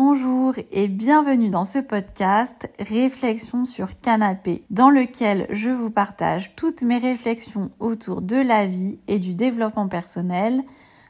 Bonjour et bienvenue dans ce podcast Réflexion sur canapé, dans lequel je vous partage toutes mes réflexions autour de la vie et du développement personnel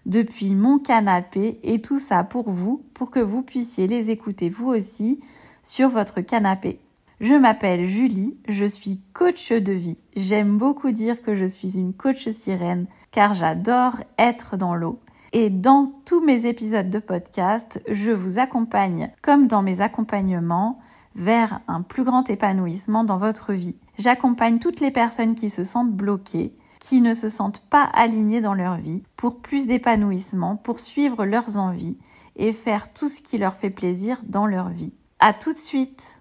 depuis mon canapé et tout ça pour vous, pour que vous puissiez les écouter vous aussi sur votre canapé. Je m'appelle Julie, je suis coach de vie. J'aime beaucoup dire que je suis une coach sirène car j'adore être dans l'eau. Et dans tous mes épisodes de podcast, je vous accompagne, comme dans mes accompagnements, vers un plus grand épanouissement dans votre vie. J'accompagne toutes les personnes qui se sentent bloquées, qui ne se sentent pas alignées dans leur vie, pour plus d'épanouissement, pour suivre leurs envies et faire tout ce qui leur fait plaisir dans leur vie. À tout de suite!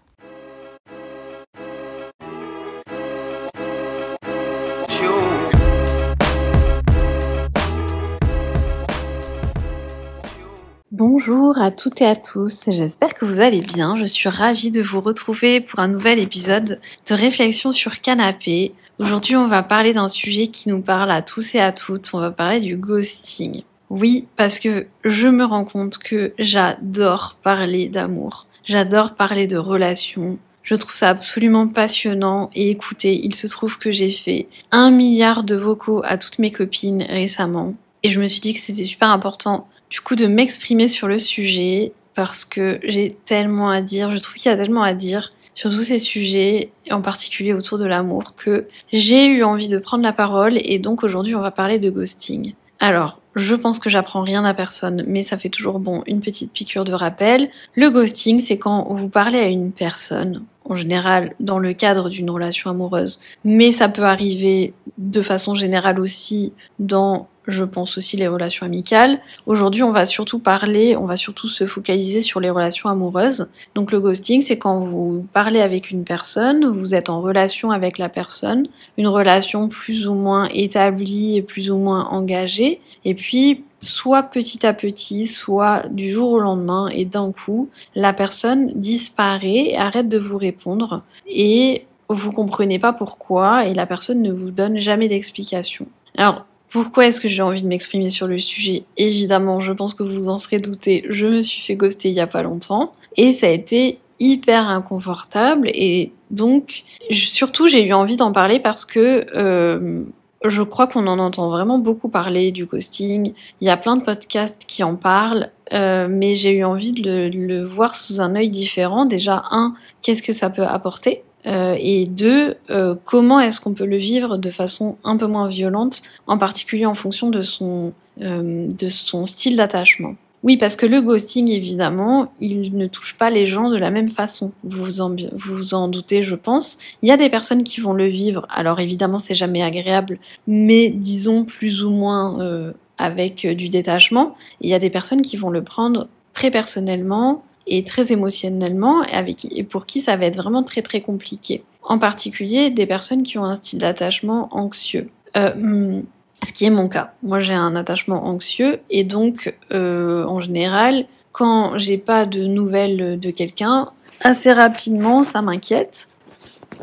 Bonjour à toutes et à tous, j'espère que vous allez bien. Je suis ravie de vous retrouver pour un nouvel épisode de réflexion sur canapé. Aujourd'hui, on va parler d'un sujet qui nous parle à tous et à toutes. On va parler du ghosting. Oui, parce que je me rends compte que j'adore parler d'amour. J'adore parler de relations. Je trouve ça absolument passionnant et écoutez, il se trouve que j'ai fait un milliard de vocaux à toutes mes copines récemment et je me suis dit que c'était super important du coup de m'exprimer sur le sujet parce que j'ai tellement à dire, je trouve qu'il y a tellement à dire sur tous ces sujets, en particulier autour de l'amour, que j'ai eu envie de prendre la parole et donc aujourd'hui on va parler de ghosting. Alors, je pense que j'apprends rien à personne, mais ça fait toujours bon une petite piqûre de rappel. Le ghosting, c'est quand vous parlez à une personne, en général dans le cadre d'une relation amoureuse, mais ça peut arriver de façon générale aussi dans je pense aussi les relations amicales. Aujourd'hui, on va surtout parler, on va surtout se focaliser sur les relations amoureuses. Donc le ghosting, c'est quand vous parlez avec une personne, vous êtes en relation avec la personne, une relation plus ou moins établie et plus ou moins engagée, et puis soit petit à petit, soit du jour au lendemain, et d'un coup, la personne disparaît, arrête de vous répondre, et vous comprenez pas pourquoi, et la personne ne vous donne jamais d'explication. Alors, pourquoi est-ce que j'ai envie de m'exprimer sur le sujet? Évidemment, je pense que vous en serez douté, je me suis fait ghoster il y a pas longtemps et ça a été hyper inconfortable et donc surtout j'ai eu envie d'en parler parce que euh, je crois qu'on en entend vraiment beaucoup parler du ghosting. Il y a plein de podcasts qui en parlent, euh, mais j'ai eu envie de le, voir sous un œil différent. Déjà, un, qu'est-ce que ça peut apporter? Euh, et deux, euh, comment est-ce qu'on peut le vivre de façon un peu moins violente, en particulier en fonction de son, euh, de son style d'attachement? Oui, parce que le ghosting, évidemment, il ne touche pas les gens de la même façon. Vous en, vous en doutez, je pense. Il y a des personnes qui vont le vivre. Alors évidemment, c'est jamais agréable, mais disons plus ou moins avec du détachement. il y a des personnes qui vont le prendre très personnellement, et très émotionnellement et, pour qui ça va être vraiment très très compliqué. En particulier des personnes qui ont un style d'attachement anxieux. Euh, hmm, ce qui est mon cas. Moi j'ai un attachement anxieux et donc euh, en général quand j'ai pas de nouvelles de quelqu'un, assez rapidement ça m'inquiète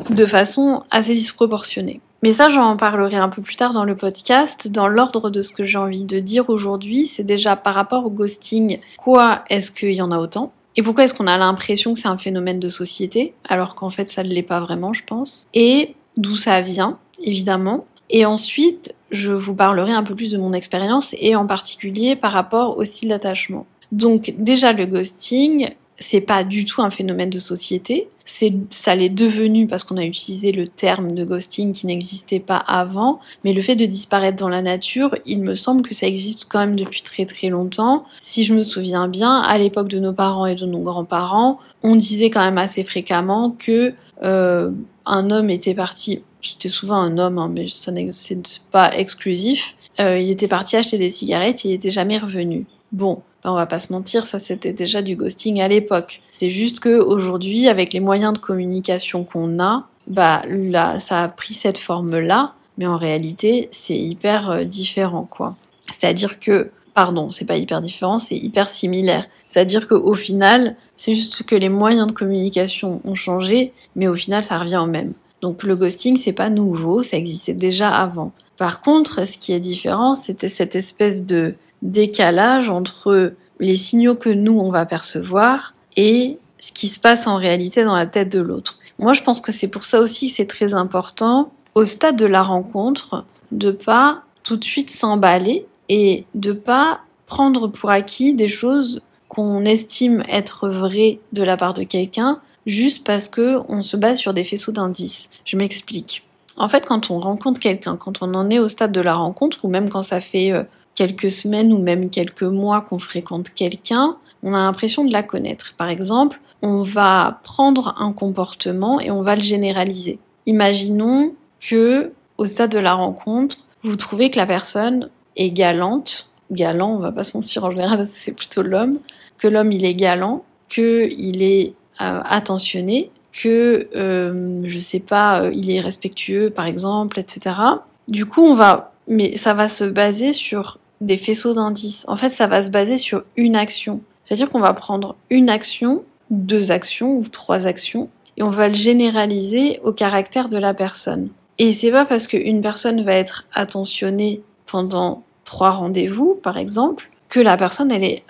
de façon assez disproportionnée. Mais ça, j'en parlerai un peu plus tard dans le podcast. Dans l'ordre de ce que j'ai envie de dire aujourd'hui, c'est déjà par rapport au ghosting, quoi est-ce qu'il y en a autant? Et pourquoi est-ce qu'on a l'impression que c'est un phénomène de société, alors qu'en fait ça ne l'est pas vraiment, je pense? Et d'où ça vient, évidemment. Et ensuite, je vous parlerai un peu plus de mon expérience et en particulier par rapport au style d'attachement. Donc déjà le ghosting, c'est pas du tout un phénomène de société. C'est, ça l'est devenu parce qu'on a utilisé le terme de ghosting qui n'existait pas avant. Mais le fait de disparaître dans la nature, il me semble que ça existe quand même depuis très très longtemps. Si je me souviens bien, à l'époque de nos parents et de nos grands-parents, on disait quand même assez fréquemment que euh, un homme était parti. C'était souvent un homme, hein, mais ça n'est pas exclusif. Euh, il était parti acheter des cigarettes, il était jamais revenu. Bon, on va pas se mentir, ça c'était déjà du ghosting à l'époque. C'est juste que aujourd'hui, avec les moyens de communication qu'on a, bah là, ça a pris cette forme-là, mais en réalité, c'est hyper euh, différent, quoi. C'est-à-dire que, pardon, c'est pas hyper différent, c'est hyper similaire. C'est-à-dire qu'au final, c'est juste que les moyens de communication ont changé, mais au final, ça revient au même. Donc le ghosting, c'est pas nouveau, ça existait déjà avant. Par contre, ce qui est différent, c'était cette espèce de décalage entre les signaux que nous, on va percevoir et ce qui se passe en réalité dans la tête de l'autre. Moi, je pense que c'est pour ça aussi que c'est très important, au stade de la rencontre, de pas tout de suite s'emballer et de pas prendre pour acquis des choses qu'on estime être vraies de la part de quelqu'un juste parce que on se base sur des faisceaux d'indices. Je m'explique. En fait, quand on rencontre quelqu'un, quand on en est au stade de la rencontre, ou même quand ça fait euh, quelques semaines ou même quelques mois qu'on fréquente quelqu'un, on a l'impression de la connaître. Par exemple, on va prendre un comportement et on va le généraliser. Imaginons que, au stade de la rencontre, vous trouvez que la personne est galante, galant, on va pas se mentir en général, c'est plutôt l'homme, que l'homme il est galant, que il est euh, attentionné, que euh, je sais pas, euh, il est respectueux par exemple, etc. Du coup, on va, mais ça va se baser sur des faisceaux d'indices. En fait, ça va se baser sur une action. C'est-à-dire qu'on va prendre une action, deux actions ou trois actions, et on va le généraliser au caractère de la personne. Et c'est pas parce qu'une personne va être attentionnée pendant trois rendez-vous, par exemple, que la personne elle est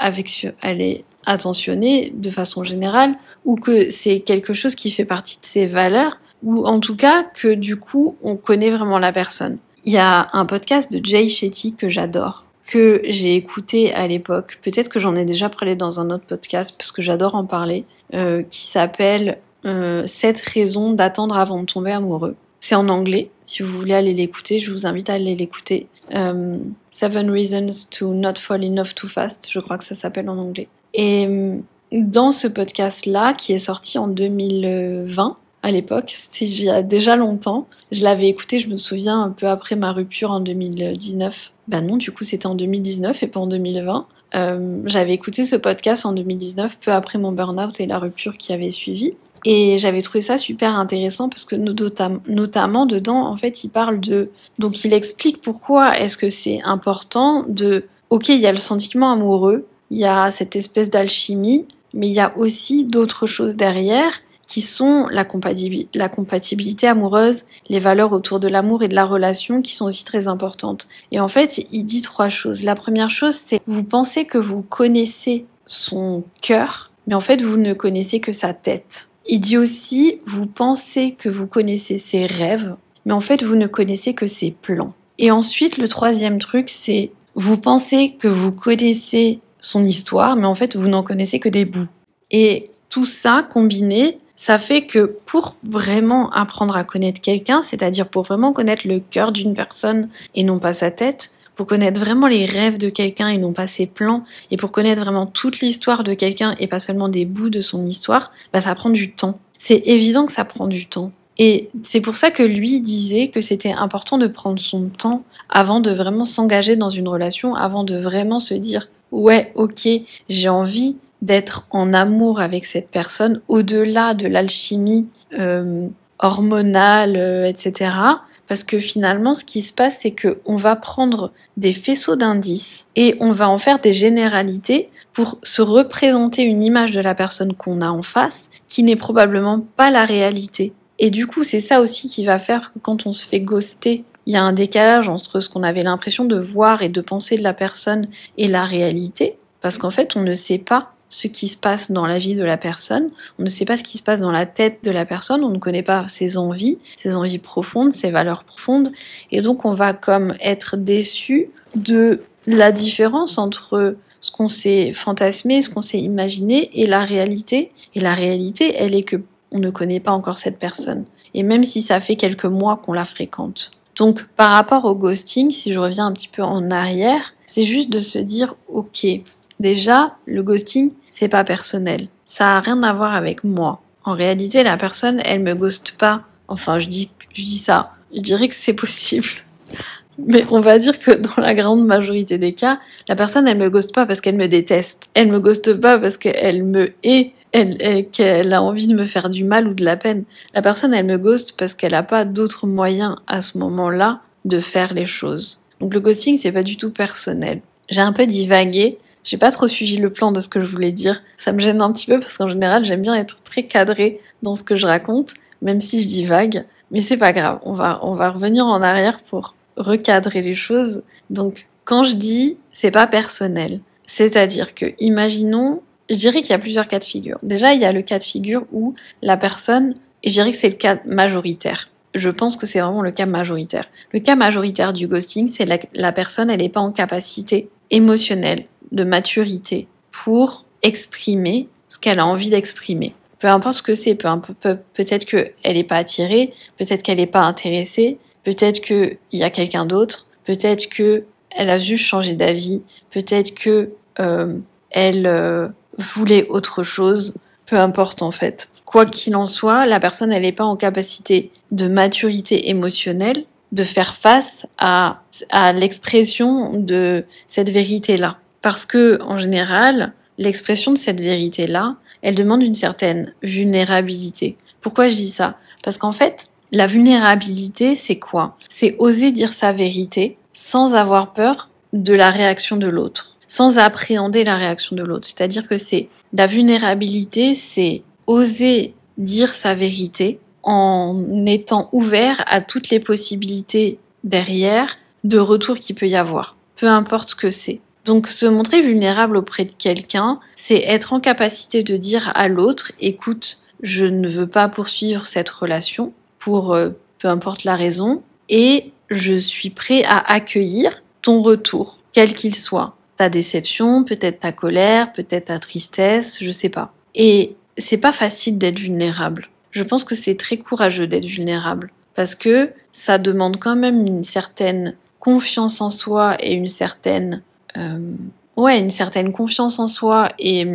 elle est attentionnée de façon générale, ou que c'est quelque chose qui fait partie de ses valeurs, ou en tout cas que du coup on connaît vraiment la personne. Il y a un podcast de Jay Shetty que j'adore, que j'ai écouté à l'époque. Peut-être que j'en ai déjà parlé dans un autre podcast parce que j'adore en parler, euh, qui s'appelle euh, 7 raisons d'attendre avant de tomber amoureux. C'est en anglais. Si vous voulez aller l'écouter, je vous invite à aller l'écouter. Euh, Seven Reasons to Not Fall in Love Too Fast, je crois que ça s'appelle en anglais. Et euh, dans ce podcast-là, qui est sorti en 2020, à l'époque, c'était il y a déjà longtemps, je l'avais écouté, je me souviens, un peu après ma rupture en 2019. Ben non, du coup, c'était en 2019 et pas en 2020. Euh, j'avais écouté ce podcast en 2019, peu après mon burn-out et la rupture qui avait suivi. Et j'avais trouvé ça super intéressant parce que notamment dedans, en fait, il parle de... Donc il explique pourquoi est-ce que c'est important de... Ok, il y a le sentiment amoureux, il y a cette espèce d'alchimie, mais il y a aussi d'autres choses derrière qui sont la, compatibilité, amoureuse, les valeurs autour de l'amour et de la relation qui sont aussi très importantes. Et en fait, il dit trois choses. La première chose, c'est vous pensez que vous connaissez son cœur, mais en fait, vous ne connaissez que sa tête. Il dit aussi, vous pensez que vous connaissez ses rêves, mais en fait, vous ne connaissez que ses plans. Et ensuite, le troisième truc, c'est, vous pensez que vous connaissez son histoire, mais en fait, vous n'en connaissez que des bouts. Et tout ça combiné, ça fait que pour vraiment apprendre à connaître quelqu'un, c'est-à-dire pour vraiment connaître le cœur d'une personne et non pas sa tête, pour connaître vraiment les rêves de quelqu'un et non pas ses plans, et pour connaître vraiment toute l'histoire de quelqu'un et pas seulement des bouts de son histoire, bah ça prend du temps. C'est évident que ça prend du temps. Et c'est pour ça que lui disait que c'était important de prendre son temps avant de vraiment s'engager dans une relation, avant de vraiment se dire ouais, ok, j'ai envie d'être en amour avec cette personne au-delà de l'alchimie euh, hormonale, euh, etc. Parce que finalement, ce qui se passe, c'est que on va prendre des faisceaux d'indices et on va en faire des généralités pour se représenter une image de la personne qu'on a en face qui n'est probablement pas la réalité. Et du coup, c'est ça aussi qui va faire que quand on se fait ghoster, il y a un décalage entre ce qu'on avait l'impression de voir et de penser de la personne et la réalité, parce qu'en fait, on ne sait pas ce qui se passe dans la vie de la personne, on ne sait pas ce qui se passe dans la tête de la personne, on ne connaît pas ses envies, ses envies profondes, ses valeurs profondes, et donc on va comme être déçu de la différence entre ce qu'on s'est fantasmé, ce qu'on s'est imaginé et la réalité. Et la réalité, elle est que on ne connaît pas encore cette personne. Et même si ça fait quelques mois qu'on la fréquente. Donc par rapport au ghosting, si je reviens un petit peu en arrière, c'est juste de se dire ok, Déjà, le ghosting, c'est pas personnel. Ça a rien à voir avec moi. En réalité, la personne, elle me ghoste pas. Enfin, je dis, je dis ça. Je dirais que c'est possible. Mais on va dire que dans la grande majorité des cas, la personne, elle me ghoste pas parce qu'elle me déteste. Elle me ghoste pas parce qu'elle me hait, elle, qu'elle a envie de me faire du mal ou de la peine. La personne, elle me ghoste parce qu'elle a pas d'autres moyens à ce moment-là de faire les choses. Donc le ghosting, c'est pas du tout personnel. J'ai un peu divagué, j'ai pas trop suivi le plan de ce que je voulais dire. Ça me gêne un petit peu parce qu'en général, j'aime bien être très cadré dans ce que je raconte, même si je dis vague. Mais c'est pas grave. On va, on va revenir en arrière pour recadrer les choses. Donc, quand je dis c'est pas personnel, C'est-à-dire que, imaginons, je dirais qu'il y a plusieurs cas de figure. Déjà, il y a le cas de figure où la personne, et je dirais que c'est le cas majoritaire. Je pense que c'est vraiment le cas majoritaire. Le cas majoritaire du ghosting, c'est la, la personne, elle n'est pas en capacité émotionnelle, de maturité, pour exprimer ce qu'elle a envie d'exprimer. Peu importe ce que c'est, peu, peu, peut-être qu'elle n'est pas attirée, peut-être qu'elle n'est pas intéressée, peut-être qu'il y a quelqu'un d'autre, peut-être que elle a juste changé d'avis, peut-être que euh, elle euh, voulait autre chose, peu importe en fait. Quoi qu'il en soit, la personne n'est pas en capacité de maturité émotionnelle de faire face à, à l'expression de cette vérité-là. Parce que, en général, l'expression de cette vérité-là, elle demande une certaine vulnérabilité. Pourquoi je dis ça? Parce qu'en fait, la vulnérabilité, c'est quoi? C'est oser dire sa vérité sans avoir peur de la réaction de l'autre, sans appréhender la réaction de l'autre. C'est-à-dire que c'est la vulnérabilité, c'est oser dire sa vérité en étant ouvert à toutes les possibilités derrière de retour qu'il peut y avoir, peu importe ce que c'est. Donc se montrer vulnérable auprès de quelqu'un, c'est être en capacité de dire à l'autre, écoute, je ne veux pas poursuivre cette relation pour euh, peu importe la raison, et je suis prêt à accueillir ton retour, quel qu'il soit. Ta déception, peut-être ta colère, peut-être ta tristesse, je sais pas. Et c'est pas facile d'être vulnérable. Je pense que c'est très courageux d'être vulnérable parce que ça demande quand même une certaine confiance en soi et une certaine euh, ouais une certaine confiance en soi et,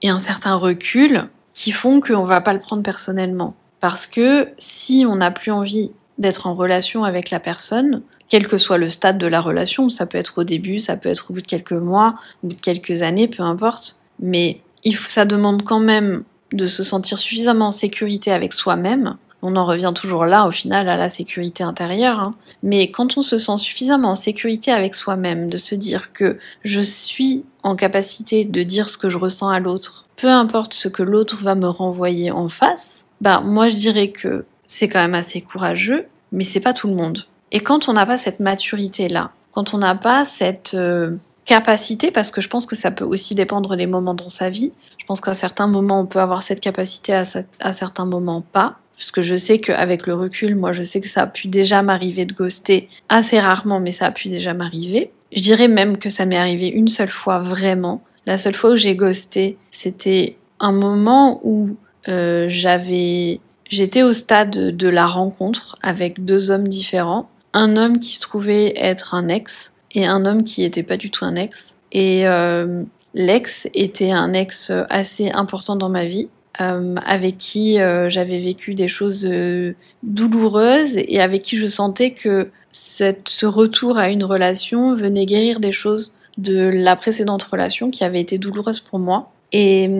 et un certain recul qui font qu'on va pas le prendre personnellement. Parce que si on n'a plus envie d'être en relation avec la personne, quel que soit le stade de la relation, ça peut être au début, ça peut être au bout de quelques mois, au bout de quelques années, peu importe, mais il faut, ça demande quand même de se sentir suffisamment en sécurité avec soi-même. On en revient toujours là, au final, à la sécurité intérieure. Hein. Mais quand on se sent suffisamment en sécurité avec soi-même, de se dire que je suis en capacité de dire ce que je ressens à l'autre, peu importe ce que l'autre va me renvoyer en face, bah moi je dirais que c'est quand même assez courageux, mais c'est pas tout le monde. Et quand on n'a pas cette maturité-là, quand on n'a pas cette euh, capacité, parce que je pense que ça peut aussi dépendre des moments dans sa vie, je pense qu'à certains moments on peut avoir cette capacité, à, à certains moments pas. Parce que je sais qu'avec le recul, moi je sais que ça a pu déjà m'arriver de ghoster assez rarement, mais ça a pu déjà m'arriver. Je dirais même que ça m'est arrivé une seule fois vraiment. La seule fois où j'ai ghosté, c'était un moment où euh, j'avais J'étais au stade de la rencontre avec deux hommes différents. Un homme qui se trouvait être un ex et un homme qui était pas du tout un ex. Et euh, l'ex était un ex assez important dans ma vie, euh, avec qui euh, j'avais vécu des choses douloureuses et avec qui je sentais que ce retour à une relation venait guérir des choses de la précédente relation qui avait été douloureuse pour moi. Et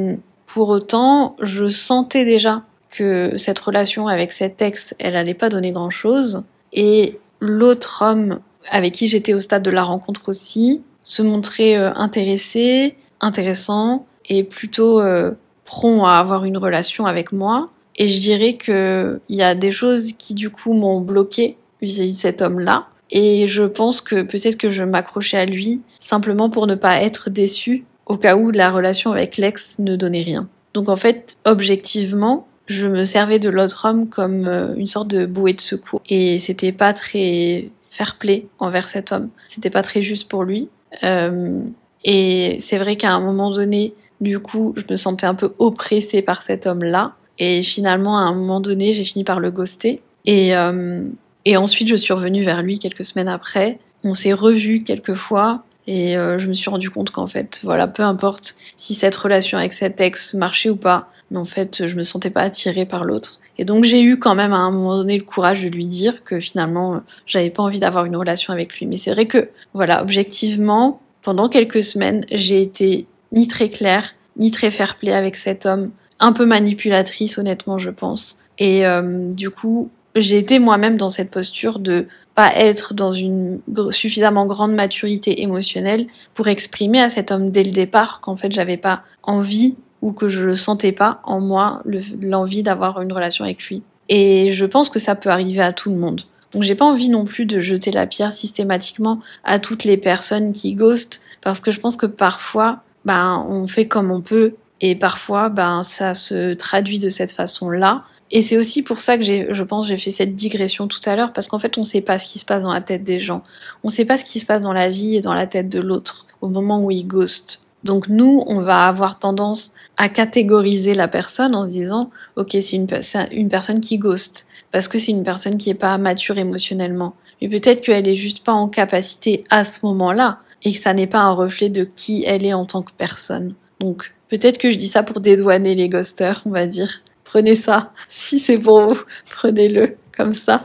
pour autant, je sentais déjà que cette relation avec cet ex, elle allait pas donner grand chose. Et l'autre homme avec qui j'étais au stade de la rencontre aussi se montrait euh, intéressé, intéressant et plutôt euh, prompt à avoir une relation avec moi. Et je dirais que il y a des choses qui du coup m'ont bloqué vis-à-vis de cet homme-là. Et je pense que peut-être que je m'accrochais à lui simplement pour ne pas être déçue au cas où la relation avec l'ex ne donnait rien. Donc en fait, objectivement, je me servais de l'autre homme comme euh, une sorte de bouée de secours. Et c'était pas très fair play envers cet homme. C'était pas très juste pour lui. Euh, et c'est vrai qu'à un moment donné, du coup, je me sentais un peu oppressée par cet homme-là. Et finalement, à un moment donné, j'ai fini par le ghoster. Et, euh, ensuite, je suis revenue vers lui quelques semaines après. On s'est revus quelques fois. Et euh, je me suis rendu compte qu'en fait, voilà, peu importe si cette relation avec cet ex marchait ou pas, mais en fait, je me sentais pas attirée par l'autre. Et donc j'ai eu quand même à un moment donné le courage de lui dire que finalement, j'avais pas envie d'avoir une relation avec lui. Mais c'est vrai que, voilà, objectivement, pendant quelques semaines, j'ai été ni très claire, ni très fair-play avec cet homme, un peu manipulatrice, honnêtement, je pense. Et euh, du coup, j'ai été moi-même dans cette posture de pas être dans une suffisamment grande maturité émotionnelle pour exprimer à cet homme dès le départ qu'en fait j'avais pas envie ou que je le sentais pas en moi l'envie d'avoir une relation avec lui. Et je pense que ça peut arriver à tout le monde. Donc j'ai pas envie non plus de jeter la pierre systématiquement à toutes les personnes qui ghostent parce que je pense que parfois, ben, on fait comme on peut et parfois, ben, ça se traduit de cette façon-là. Et c'est aussi pour ça que j'ai, je pense, j'ai fait cette digression tout à l'heure, parce qu'en fait, on sait pas ce qui se passe dans la tête des gens. On sait pas ce qui se passe dans la vie et dans la tête de l'autre au moment où il ghost. Donc nous, on va avoir tendance à catégoriser la personne en se disant, ok, c'est une, une personne qui ghost, parce que c'est une personne qui est pas mature émotionnellement. Mais peut-être qu'elle est juste pas en capacité à ce moment-là, et que ça n'est pas un reflet de qui elle est en tant que personne. Donc peut-être que je dis ça pour dédouaner les ghosters, on va dire. Prenez ça, si c'est pour vous, prenez-le comme ça.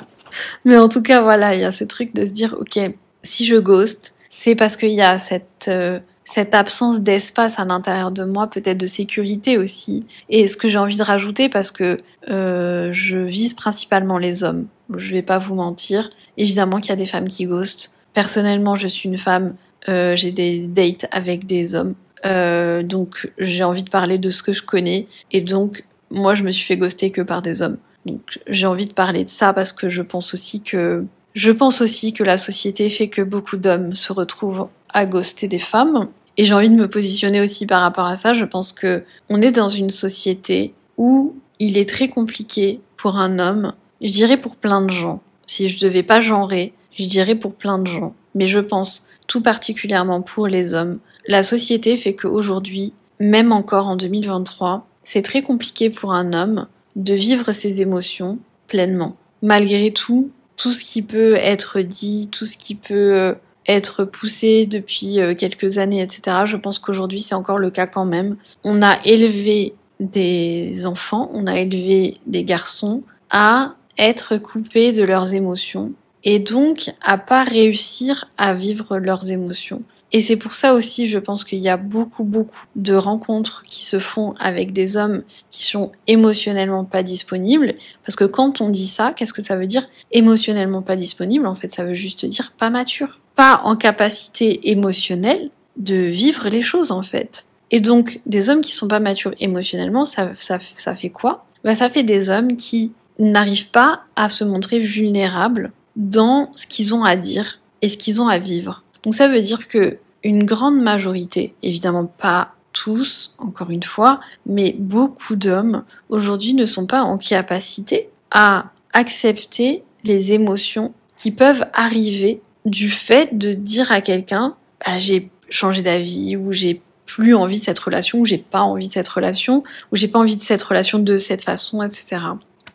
Mais en tout cas, voilà, il y a ce truc de se dire, ok, si je ghost, c'est parce qu'il y a cette euh, cette absence d'espace à l'intérieur de moi, peut-être de sécurité aussi. Et ce que j'ai envie de rajouter, parce que euh, je vise principalement les hommes, je vais pas vous mentir. Évidemment qu'il y a des femmes qui ghostent. Personnellement, je suis une femme, euh, j'ai des dates avec des hommes. Euh, donc j'ai envie de parler de ce que je connais. Et donc, moi, je me suis fait ghoster que par des hommes. Donc j'ai envie de parler de ça parce que je pense aussi que je pense aussi que la société fait que beaucoup d'hommes se retrouvent à ghoster des femmes. Et j'ai envie de me positionner aussi par rapport à ça. Je pense que on est dans une société où il est très compliqué pour un homme, je dirais pour plein de gens. Si je devais pas genrer, je dirais pour plein de gens. Mais je pense tout particulièrement pour les hommes. La société fait qu'aujourd'hui, même encore en 2023, c'est très compliqué pour un homme de vivre ses émotions pleinement. Malgré tout, tout ce qui peut être dit, tout ce qui peut euh, être poussé depuis euh, quelques années, etc. Je pense qu'aujourd'hui c'est encore le cas quand même. On a élevé des enfants, on a élevé des garçons à être coupés de leurs émotions et donc à pas réussir à vivre leurs émotions. Et c'est pour ça aussi, je pense qu'il y a beaucoup, beaucoup de rencontres qui se font avec des hommes qui sont émotionnellement pas disponibles. Parce que quand on dit ça, qu'est-ce que ça veut dire? Émotionnellement pas disponible En fait, ça veut juste dire pas mature. Pas en capacité émotionnelle de vivre les choses, en fait. Et donc, des hommes qui sont pas matures émotionnellement, ça, ça, ça fait quoi? Bah, Ça fait des hommes qui n'arrivent pas à se montrer vulnérables dans ce qu'ils ont à dire et ce qu'ils ont à vivre. Donc ça veut dire que une grande majorité, évidemment pas tous, encore une fois, mais beaucoup d'hommes aujourd'hui ne sont pas en capacité à accepter les émotions qui peuvent arriver du fait de dire à quelqu'un bah, j'ai changé d'avis ou j'ai plus envie de cette relation ou j'ai pas envie de cette relation ou j'ai pas envie de cette relation de cette façon, etc.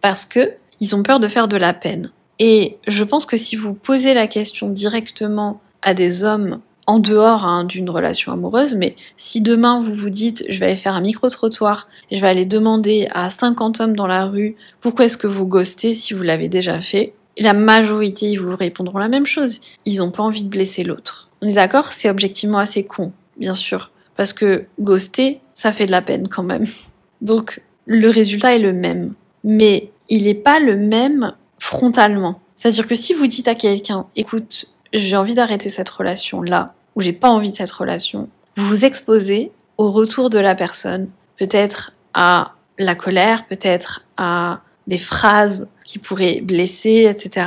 Parce que ils ont peur de faire de la peine. Et je pense que si vous posez la question directement à des hommes en dehors hein, d'une relation amoureuse, mais si demain vous vous dites je vais aller faire un micro-trottoir, je vais aller demander à 50 hommes dans la rue pourquoi est-ce que vous ghostez si vous l'avez déjà fait, la majorité ils vous répondront la même chose. Ils n'ont pas envie de blesser l'autre. On est d'accord C'est objectivement assez con, bien sûr. Parce que ghoster, ça fait de la peine quand même. Donc le résultat est le même. Mais il n'est pas le même frontalement. C'est-à-dire que si vous dites à quelqu'un, écoute, j'ai envie d'arrêter cette relation-là, ou j'ai pas envie de cette relation, vous vous exposez au retour de la personne, peut-être à la colère, peut-être à des phrases qui pourraient blesser, etc.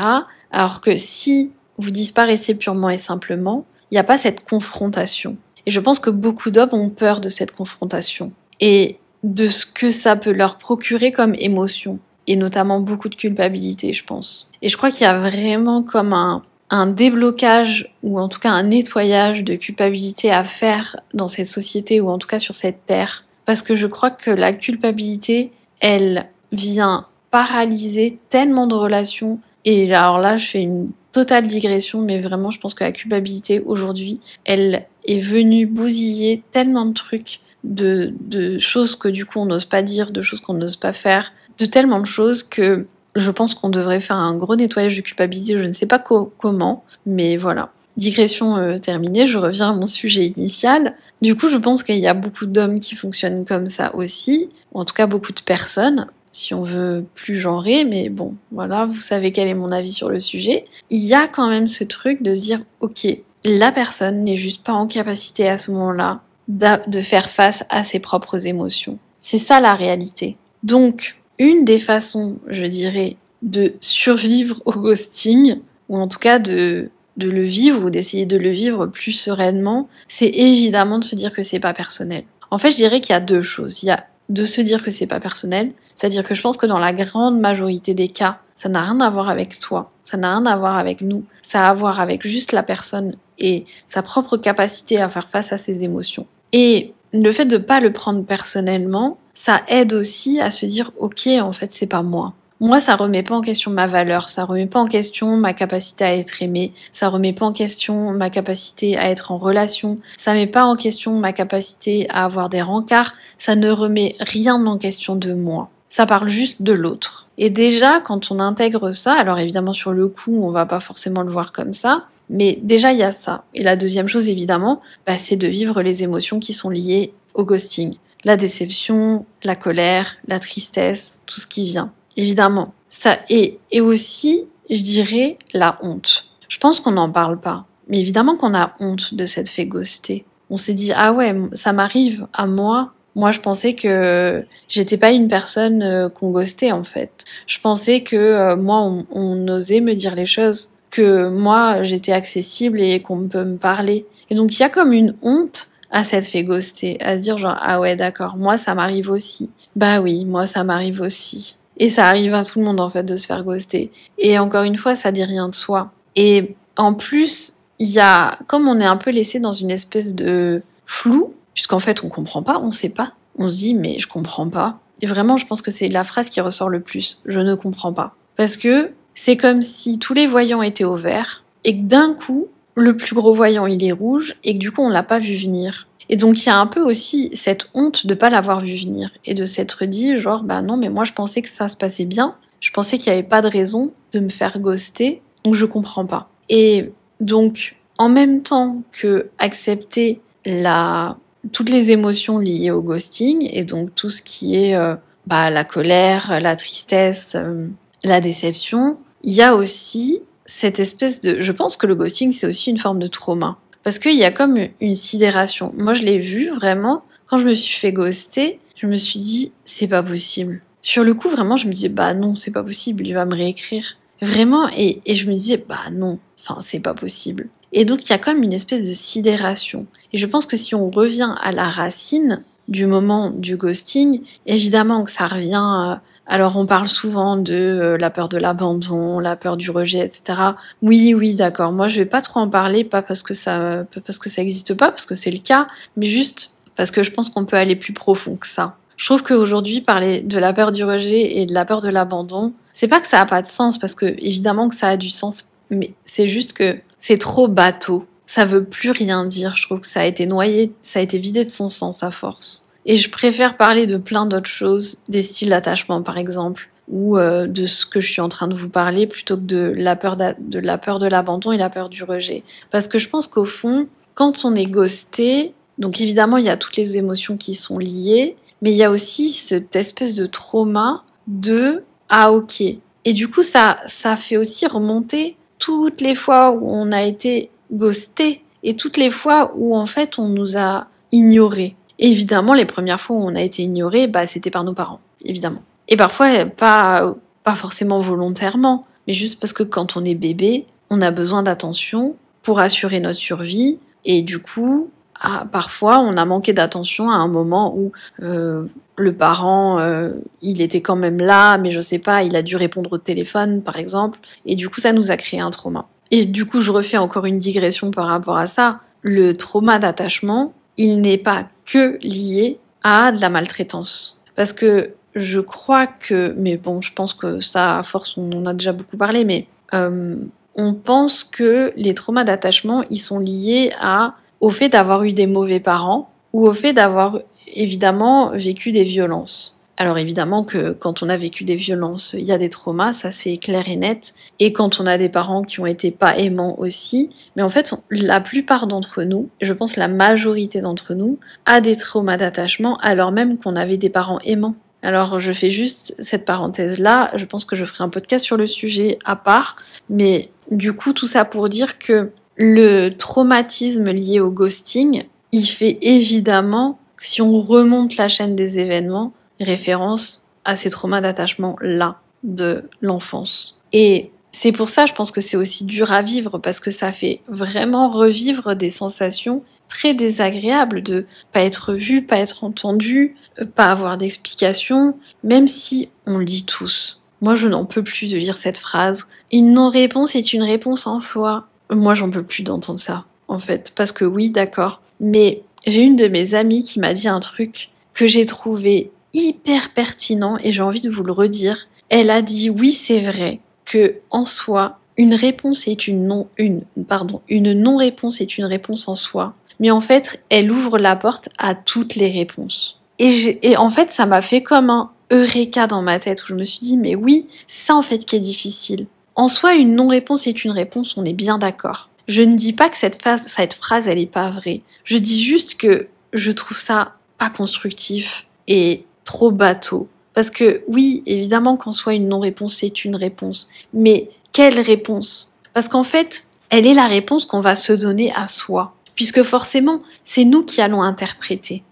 Alors que si vous disparaissez purement et simplement, il n'y a pas cette confrontation. Et je pense que beaucoup d'hommes ont peur de cette confrontation et de ce que ça peut leur procurer comme émotion et notamment beaucoup de culpabilité, je pense. Et je crois qu'il y a vraiment comme un, un déblocage ou en tout cas un nettoyage de culpabilité à faire dans cette société ou en tout cas sur cette terre. Parce que je crois que la culpabilité, elle vient paralyser tellement de relations. Et alors là, je fais une totale digression, mais vraiment, je pense que la culpabilité aujourd'hui, elle est venue bousiller tellement de trucs, de, de choses que du coup on n'ose pas dire, de choses qu'on n'ose pas faire, de tellement de choses que je pense qu'on devrait faire un gros nettoyage de culpabilité, je ne sais pas comment, mais voilà. Digression euh, terminée, je reviens à mon sujet initial. Du coup, je pense qu'il y a beaucoup d'hommes qui fonctionnent comme ça aussi, ou en tout cas beaucoup de personnes, si on veut plus genrer, mais bon, voilà, vous savez quel est mon avis sur le sujet. Il y a quand même ce truc de se dire, ok, la personne n'est juste pas en capacité à ce moment-là de faire face à ses propres émotions. C'est ça la réalité. Donc, une des façons, je dirais, de survivre au ghosting, ou en tout cas de de le vivre ou d'essayer de le vivre plus sereinement, c'est évidemment de se dire que c'est pas personnel. En fait, je dirais qu'il y a deux choses. Il y a de se dire que c'est pas personnel, c'est-à-dire que je pense que dans la grande majorité des cas, ça n'a rien à voir avec toi, ça n'a rien à voir avec nous, ça a à voir avec juste la personne et sa propre capacité à faire face à ses émotions. Et le fait de pas le prendre personnellement, ça aide aussi à se dire ok en fait c'est pas moi moi, ça remet pas en question ma valeur, ça remet pas en question ma capacité à être aimée, ça remet pas en question ma capacité à être en relation, ça met pas en question ma capacité à avoir des rencarts, ça ne remet rien en question de moi. Ça parle juste de l'autre. Et déjà, quand on intègre ça, alors évidemment sur le coup, on va pas forcément le voir comme ça, mais déjà il y a ça. Et la deuxième chose, évidemment, bah, c'est de vivre les émotions qui sont liées au ghosting. La déception, la colère, la tristesse, tout ce qui vient évidemment. Ça et, et aussi, je dirais, la honte. Je pense qu'on n'en parle pas. Mais évidemment qu'on a honte de cette fait ghoster. On s'est dit, ah ouais, ça m'arrive à moi. Moi, je pensais que j'étais pas une personne euh, qu'on ghostait, en fait. Je pensais que euh, moi, on, on osait me dire les choses, que moi, j'étais accessible et qu'on peut me parler. Et donc, il y a comme une honte à cette fait ghoster, à se dire genre, ah ouais, d'accord, moi, ça m'arrive aussi. Bah oui, moi, ça m'arrive aussi. Et ça arrive à tout le monde en fait de se faire ghoster. Et encore une fois, ça dit rien de soi. Et en plus, il y a, comme on est un peu laissé dans une espèce de flou, puisqu'en fait on comprend pas, on sait pas. On se dit mais je comprends pas. Et vraiment, je pense que c'est la phrase qui ressort le plus. Je ne comprends pas. Parce que c'est comme si tous les voyants étaient au vert et que d'un coup, le plus gros voyant il est rouge et que du coup on l'a pas vu venir. Et donc il y a un peu aussi cette honte de pas l'avoir vu venir et de s'être dit genre bah non mais moi je pensais que ça se passait bien, je pensais qu'il n'y avait pas de raison de me faire ghoster, donc je comprends pas. Et donc en même temps que accepter la toutes les émotions liées au ghosting et donc tout ce qui est euh, bah, la colère, la tristesse, euh, la déception, il y a aussi cette espèce de je pense que le ghosting c'est aussi une forme de trauma parce qu'il y a comme une sidération. Moi, je l'ai vu vraiment. Quand je me suis fait ghoster, je me suis dit, c'est pas possible. Sur le coup, vraiment, je me disais, bah non, c'est pas possible, il va me réécrire. Vraiment, et, je me disais, bah non, enfin, c'est pas possible. Et donc, il y a comme une espèce de sidération. Et je pense que si on revient à la racine du moment du ghosting, évidemment que ça revient alors on parle souvent de euh, la peur de l'abandon, la peur du rejet, etc. Oui, oui, d'accord. Moi, je vais pas trop en parler, pas parce que ça, parce que ça existe pas, parce que c'est le cas, mais juste parce que je pense qu'on peut aller plus profond que ça. Je trouve qu'aujourd'hui, parler de la peur du rejet et de la peur de l'abandon, c'est pas que ça a pas de sens, parce que évidemment que ça a du sens, mais c'est juste que c'est trop bateau. Ça veut plus rien dire. Je trouve que ça a été noyé, ça a été vidé de son sens à force. Et je préfère parler de plein d'autres choses, des styles d'attachement par exemple, ou euh, de ce que je suis en train de vous parler, plutôt que de la peur de la peur de l'abandon et la peur du rejet. Parce que je pense qu'au fond, quand on est ghosté, donc évidemment il y a toutes les émotions qui sont liées, mais il y a aussi cette espèce de trauma de ah ok. Et du coup ça ça fait aussi remonter toutes les fois où on a été ghosté et toutes les fois où en fait on nous a ignoré évidemment, les premières fois où on a été ignoré, bah, c'était par nos parents, évidemment. Et parfois, pas, pas forcément volontairement, mais juste parce que quand on est bébé, on a besoin d'attention pour assurer notre survie. Et du coup, ah, parfois, on a manqué d'attention à un moment où euh, le parent, euh, il était quand même là, mais je sais pas, il a dû répondre au téléphone, par exemple. Et du coup, ça nous a créé un trauma. Et du coup, je refais encore une digression par rapport à ça. Le trauma d'attachement, il n'est pas que lié à de la maltraitance. Parce que je crois que, mais bon, je pense que ça, à force, on en a déjà beaucoup parlé, mais euh, on pense que les traumas d'attachement, ils sont liés à, au fait d'avoir eu des mauvais parents ou au fait d'avoir évidemment vécu des violences. Alors évidemment que quand on a vécu des violences, il y a des traumas, ça c'est clair et net. Et quand on a des parents qui ont été pas aimants aussi. Mais en fait, la plupart d'entre nous, je pense la majorité d'entre nous, a des traumas d'attachement alors même qu'on avait des parents aimants. Alors je fais juste cette parenthèse là, je pense que je ferai un podcast sur le sujet à part. Mais du coup, tout ça pour dire que le traumatisme lié au ghosting, il fait évidemment, si on remonte la chaîne des événements, référence à ces traumas d'attachement là de l'enfance. Et c'est pour ça, je pense que c'est aussi dur à vivre parce que ça fait vraiment revivre des sensations très désagréables de pas être vu, pas être entendu, euh, pas avoir d'explication, même si on le dit tous. Moi, je n'en peux plus de lire cette phrase. Une non-réponse est une réponse en soi. Moi, j'en peux plus d'entendre ça, en fait. Parce que oui, d'accord. Mais j'ai une de mes amies qui m'a dit un truc que j'ai trouvé hyper pertinent et j'ai envie de vous le redire. Elle a dit oui, c'est vrai que en soi, une réponse est une non une pardon, une non-réponse est une réponse en soi. Mais en fait, elle ouvre la porte à toutes les réponses. Et, en fait, ça m'a fait comme un eureka dans ma tête où je me suis dit mais oui, ça en fait qui est difficile. En soi, une non-réponse est une réponse, on est bien d'accord. Je ne dis pas que cette, phrase, cette phrase, elle est pas vraie. Je dis juste que je trouve ça pas constructif et trop bateau. Parce que oui, évidemment qu'en soi une non-réponse c'est une réponse. Mais quelle réponse? Parce qu'en fait, elle est la réponse qu'on va se donner à soi. Puisque forcément, c'est nous qui allons interpréter.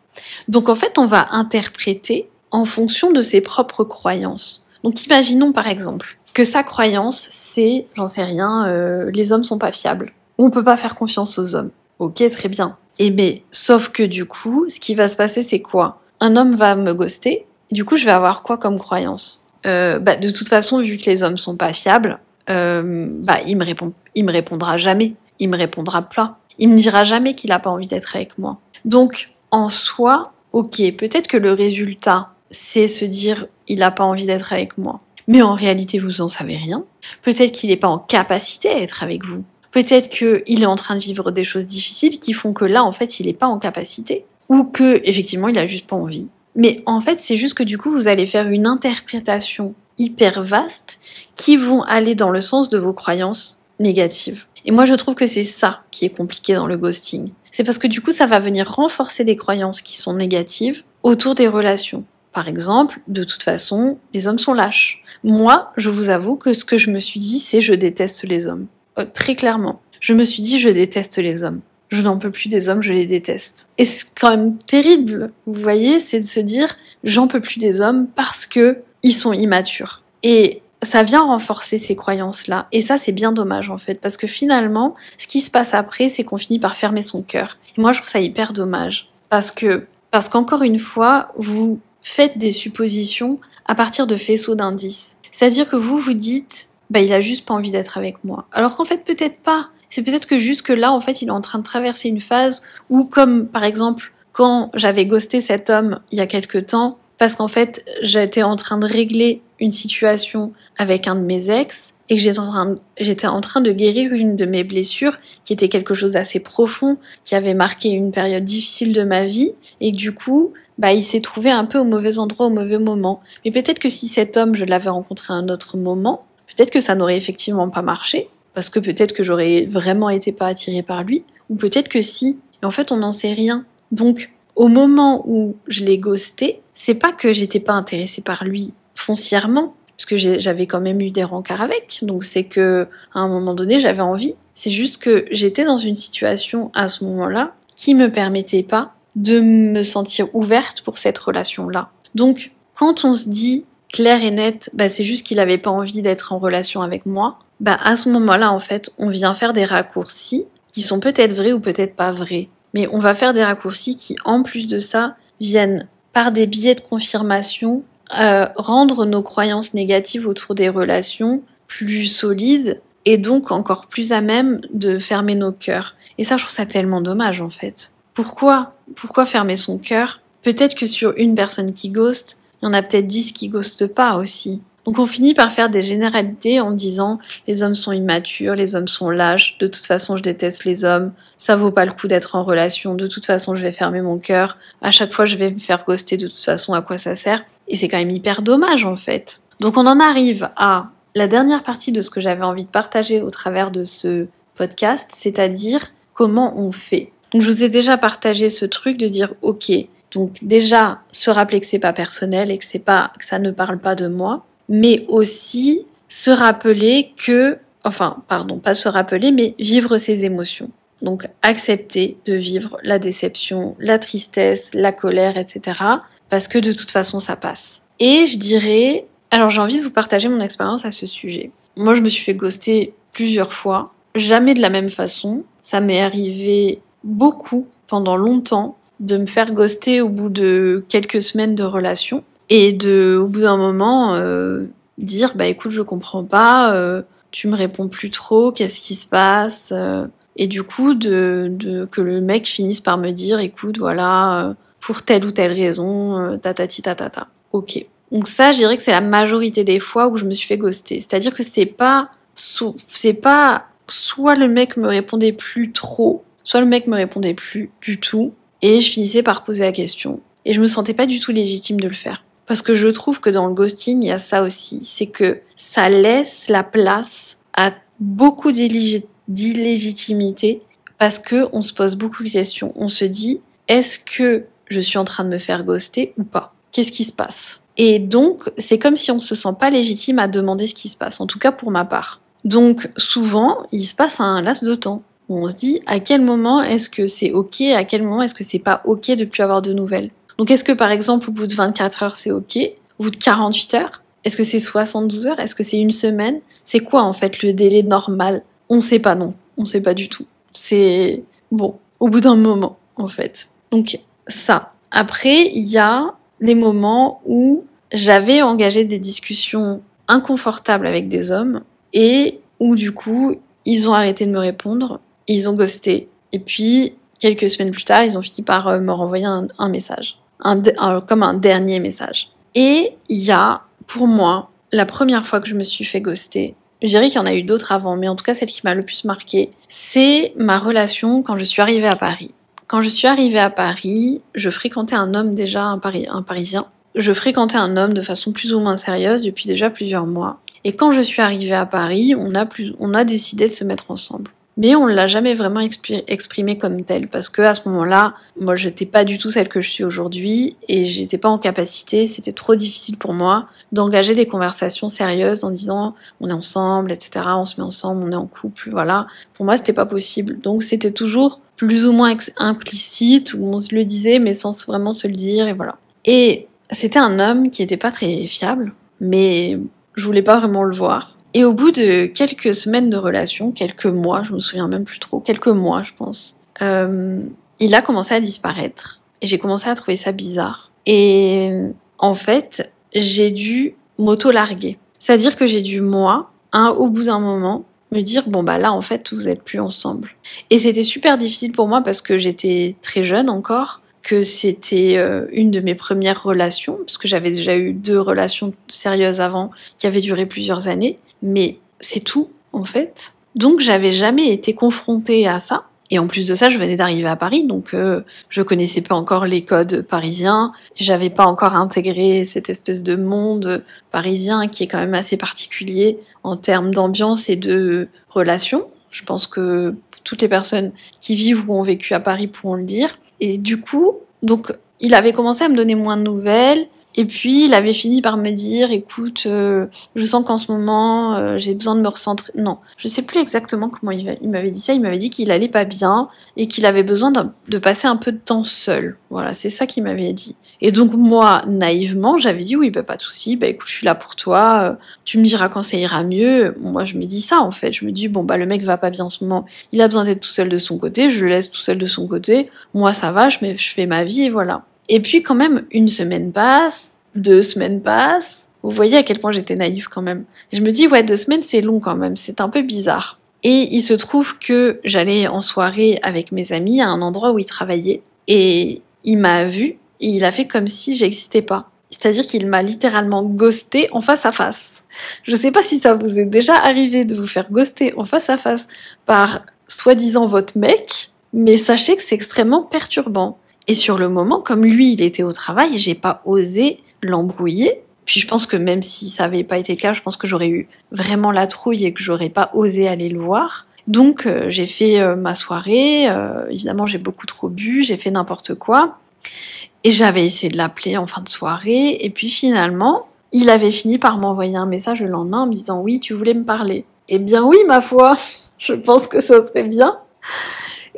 Donc en fait, on va interpréter en fonction de ses propres croyances. Donc imaginons par exemple que sa croyance c'est, j'en sais rien, euh, les hommes sont pas fiables. On peut pas faire confiance aux hommes. Ok, très bien. Et eh mais sauf que du coup, ce qui va se passer c'est quoi? Un homme va me ghoster. Du coup, je vais avoir quoi comme croyance? Euh, bah, de toute façon, vu que les hommes sont pas fiables, euh, bah il me me répondra jamais. Il me répondra pas. Il me dira jamais qu'il a pas envie d'être avec moi. Donc, en soi, ok, peut-être que le résultat c'est se dire il n'a pas envie d'être avec moi. Mais en réalité, vous en savez rien. Peut-être qu'il n'est pas en capacité à être avec vous. Peut-être qu'il est en train de vivre des choses difficiles qui font que là, en fait, il n'est pas en capacité. Ou que, effectivement, il a juste pas envie. Mais en fait, c'est juste que du coup, vous allez faire une interprétation hyper vaste qui vont aller dans le sens de vos croyances négatives. Et moi, je trouve que c'est ça qui est compliqué dans le ghosting. C'est parce que du coup, ça va venir renforcer des croyances qui sont négatives autour des relations. Par exemple, de toute façon, les hommes sont lâches. Moi, je vous avoue que ce que je me suis dit, c'est je déteste les hommes. Euh, très clairement. Je me suis dit je déteste les hommes. Je n'en peux plus des hommes, je les déteste. Et c'est quand même terrible, vous voyez, c'est de se dire j'en peux plus des hommes parce que ils sont immatures. Et ça vient renforcer ces croyances-là. Et ça, c'est bien dommage, en fait, parce que finalement, ce qui se passe après, c'est qu'on finit par fermer son cœur. Et moi, je trouve ça hyper dommage. Parce que, parce qu'encore une fois, vous faites des suppositions à partir de faisceaux d'indices. C'est-à-dire que vous vous dites, bah, il a juste pas envie d'être avec moi. Alors qu'en fait, peut-être pas. C'est peut-être que jusque là, en fait, il est en train de traverser une phase où, comme par exemple, quand j'avais ghosté cet homme il y a quelque temps, parce qu'en fait, j'étais en train de régler une situation avec un de mes ex, et que j'étais en, train de, guérir une de mes blessures qui était quelque chose d'assez profond, qui avait marqué une période difficile de ma vie et du coup, bah, il s'est trouvé un peu au mauvais endroit au mauvais moment. Mais peut-être que si cet homme, je l'avais rencontré à un autre moment, peut-être que ça n'aurait effectivement pas marché, parce que peut-être que j'aurais vraiment été pas attirée par lui, ou peut-être que si. Et en fait, on n'en sait rien. Donc, au moment où je l'ai ghosté, c'est pas que j'étais pas intéressée par lui foncièrement, parce que j'avais quand même eu des rencarts avec, donc c'est que à un moment donné, j'avais envie. C'est juste que j'étais dans une situation à ce moment-là qui me permettait pas de me sentir ouverte pour cette relation-là. Donc, quand on se dit clair et net, bah, c'est juste qu'il n'avait pas envie d'être en relation avec moi, bah, à ce moment-là, en fait, on vient faire des raccourcis qui sont peut-être vrais ou peut-être pas vrais. Mais on va faire des raccourcis qui, en plus de ça, viennent par des billets de confirmation euh, rendre nos croyances négatives autour des relations plus solides et donc encore plus à même de fermer nos cœurs. Et ça, je trouve ça tellement dommage en fait. Pourquoi? Pourquoi fermer son cœur? Peut-être que sur une personne qui ghost, il y en a peut-être dix qui ghostent pas aussi. Donc on finit par faire des généralités en disant les hommes sont immatures, les hommes sont lâches, de toute façon je déteste les hommes, ça vaut pas le coup d'être en relation, de toute façon je vais fermer mon cœur, à chaque fois je vais me faire ghoster, de toute façon à quoi ça sert? Et c'est quand même hyper dommage en fait. Donc on en arrive à la dernière partie de ce que j'avais envie de partager au travers de ce podcast, c'est-à-dire comment on fait. Donc je vous ai déjà partagé ce truc de dire ok, donc déjà se rappeler que c'est pas personnel et que c'est pas que ça ne parle pas de moi, mais aussi se rappeler que enfin pardon, pas se rappeler mais vivre ses émotions. Donc accepter de vivre la déception, la tristesse, la colère, etc. Parce que de toute façon ça passe. Et je dirais, alors j'ai envie de vous partager mon expérience à ce sujet. moi je me suis fait ghoster plusieurs fois, jamais de la même façon. Ça m'est arrivé beaucoup pendant longtemps de me faire ghoster au bout de quelques semaines de relation et de au bout d'un moment euh, dire bah écoute je comprends pas euh, tu me réponds plus trop qu'est-ce qui se passe euh, et du coup de, de que le mec finisse par me dire écoute voilà pour telle ou telle raison tatati tatata ok donc ça je dirais que c'est la majorité des fois où je me suis fait ghoster c'est-à-dire que c'est pas c'est pas soit le mec me répondait plus trop soit le mec me répondait plus du tout et je finissais par poser la question. Et je me sentais pas du tout légitime de le faire. Parce que je trouve que dans le ghosting, il y a ça aussi. C'est que ça laisse la place à beaucoup d'illégitimité parce que on se pose beaucoup de questions. On se dit, est-ce que je suis en train de me faire ghoster ou pas? Qu'est-ce qui se passe? Et donc, c'est comme si on se sent pas légitime à demander ce qui se passe. En tout cas, pour ma part. Donc, souvent, il se passe un laps de temps où on se dit à quel moment est-ce que c'est ok, à quel moment est-ce que c'est pas ok de plus avoir de nouvelles? Donc est-ce que par exemple au bout de 24 heures c'est ok, au bout de 48 heures, est-ce que c'est 72 heures, est-ce que c'est une semaine, c'est quoi en fait le délai normal? On sait pas non, on sait pas du tout. C'est bon, au bout d'un moment en fait. Donc ça. Après il y a des moments où j'avais engagé des discussions inconfortables avec des hommes et où du coup ils ont arrêté de me répondre ils ont ghosté. Et puis, quelques semaines plus tard, ils ont fini par euh, me renvoyer un, message. Un, comme un dernier message. Et il y a, pour moi, la première fois que je me suis fait ghoster, je dirais qu'il y en a eu d'autres avant, mais en tout cas celle qui m'a le plus marqué, c'est ma relation quand je suis arrivée à Paris. Quand je suis arrivée à Paris, je fréquentais un homme déjà, un, un Parisien. Je fréquentais un homme de façon plus ou moins sérieuse depuis déjà plusieurs mois. Et quand je suis arrivée à Paris, on a, plus, on a décidé de se mettre ensemble mais on l'a jamais vraiment exprimé comme tel parce que à ce moment-là, moi j'étais pas du tout celle que je suis aujourd'hui et j'étais pas en capacité, c'était trop difficile pour moi d'engager des conversations sérieuses en disant on est ensemble, etc. On se met ensemble, on est en couple, voilà. Pour moi c'était pas possible, donc c'était toujours plus ou moins implicite où on se le disait mais sans vraiment se le dire et voilà. Et c'était un homme qui était pas très fiable, mais je voulais pas vraiment le voir. Et au bout de quelques semaines de relation, quelques mois, je me souviens même plus trop, quelques mois je pense, euh, il a commencé à disparaître. Et j'ai commencé à trouver ça bizarre. Et en fait, j'ai dû m'auto-larguer. C'est-à-dire que j'ai dû, moi, au bout d'un moment, me dire bon bah là en fait vous êtes plus ensemble. Et c'était super difficile pour moi parce que j'étais très jeune encore que c'était euh, une de mes premières relations, parce que j'avais déjà eu deux relations sérieuses avant qui avaient duré plusieurs années, mais c'est tout en fait. Donc j'avais jamais été confrontée à ça. Et en plus de ça, je venais d'arriver à Paris, donc euh, je connaissais pas encore les codes parisiens. J'avais pas encore intégré cette espèce de monde parisien qui est quand même assez particulier en termes d'ambiance et de relations. Je pense que toutes les personnes qui vivent ou ont vécu à Paris pourront le dire. Et du coup, donc, il avait commencé à me donner moins de nouvelles. Et puis, il avait fini par me dire, écoute, euh, je sens qu'en ce moment, euh, j'ai besoin de me recentrer. Non, je sais plus exactement comment il, m'avait dit ça. Il m'avait dit qu'il allait pas bien et qu'il avait besoin de passer un peu de temps seul. Voilà, c'est ça qu'il m'avait dit. Et donc moi, naïvement, j'avais dit oui, bah, pas de souci, bah écoute, je suis là pour toi, euh, tu me diras quand ça ira mieux. Moi, je me dis ça en fait, je me dis bon bah le mec va pas bien en ce moment, il a besoin d'être tout seul de son côté, je le laisse tout seul de son côté. Moi ça va, je, je fais ma vie et voilà. Et puis quand même une semaine passe, deux semaines passent. Vous voyez à quel point j'étais naïve quand même. Je me dis ouais deux semaines c'est long quand même, c'est un peu bizarre. Et il se trouve que j'allais en soirée avec mes amis à un endroit où il travaillait et il m'a vu et il a fait comme si j'existais pas. C'est-à-dire qu'il m'a littéralement ghosté en face à face. Je sais pas si ça vous est déjà arrivé de vous faire ghoster en face à face par soi-disant votre mec, mais sachez que c'est extrêmement perturbant. Et sur le moment, comme lui, il était au travail, j'ai pas osé l'embrouiller. Puis je pense que même si ça avait pas été le cas, je pense que j'aurais eu vraiment la trouille et que j'aurais pas osé aller le voir. Donc euh, j'ai fait euh, ma soirée, euh, évidemment j'ai beaucoup trop bu, j'ai fait n'importe quoi. Et j'avais essayé de l'appeler en fin de soirée. Et puis finalement, il avait fini par m'envoyer un message le lendemain en me disant oui, tu voulais me parler. Eh bien oui, ma foi, je pense que ça serait bien.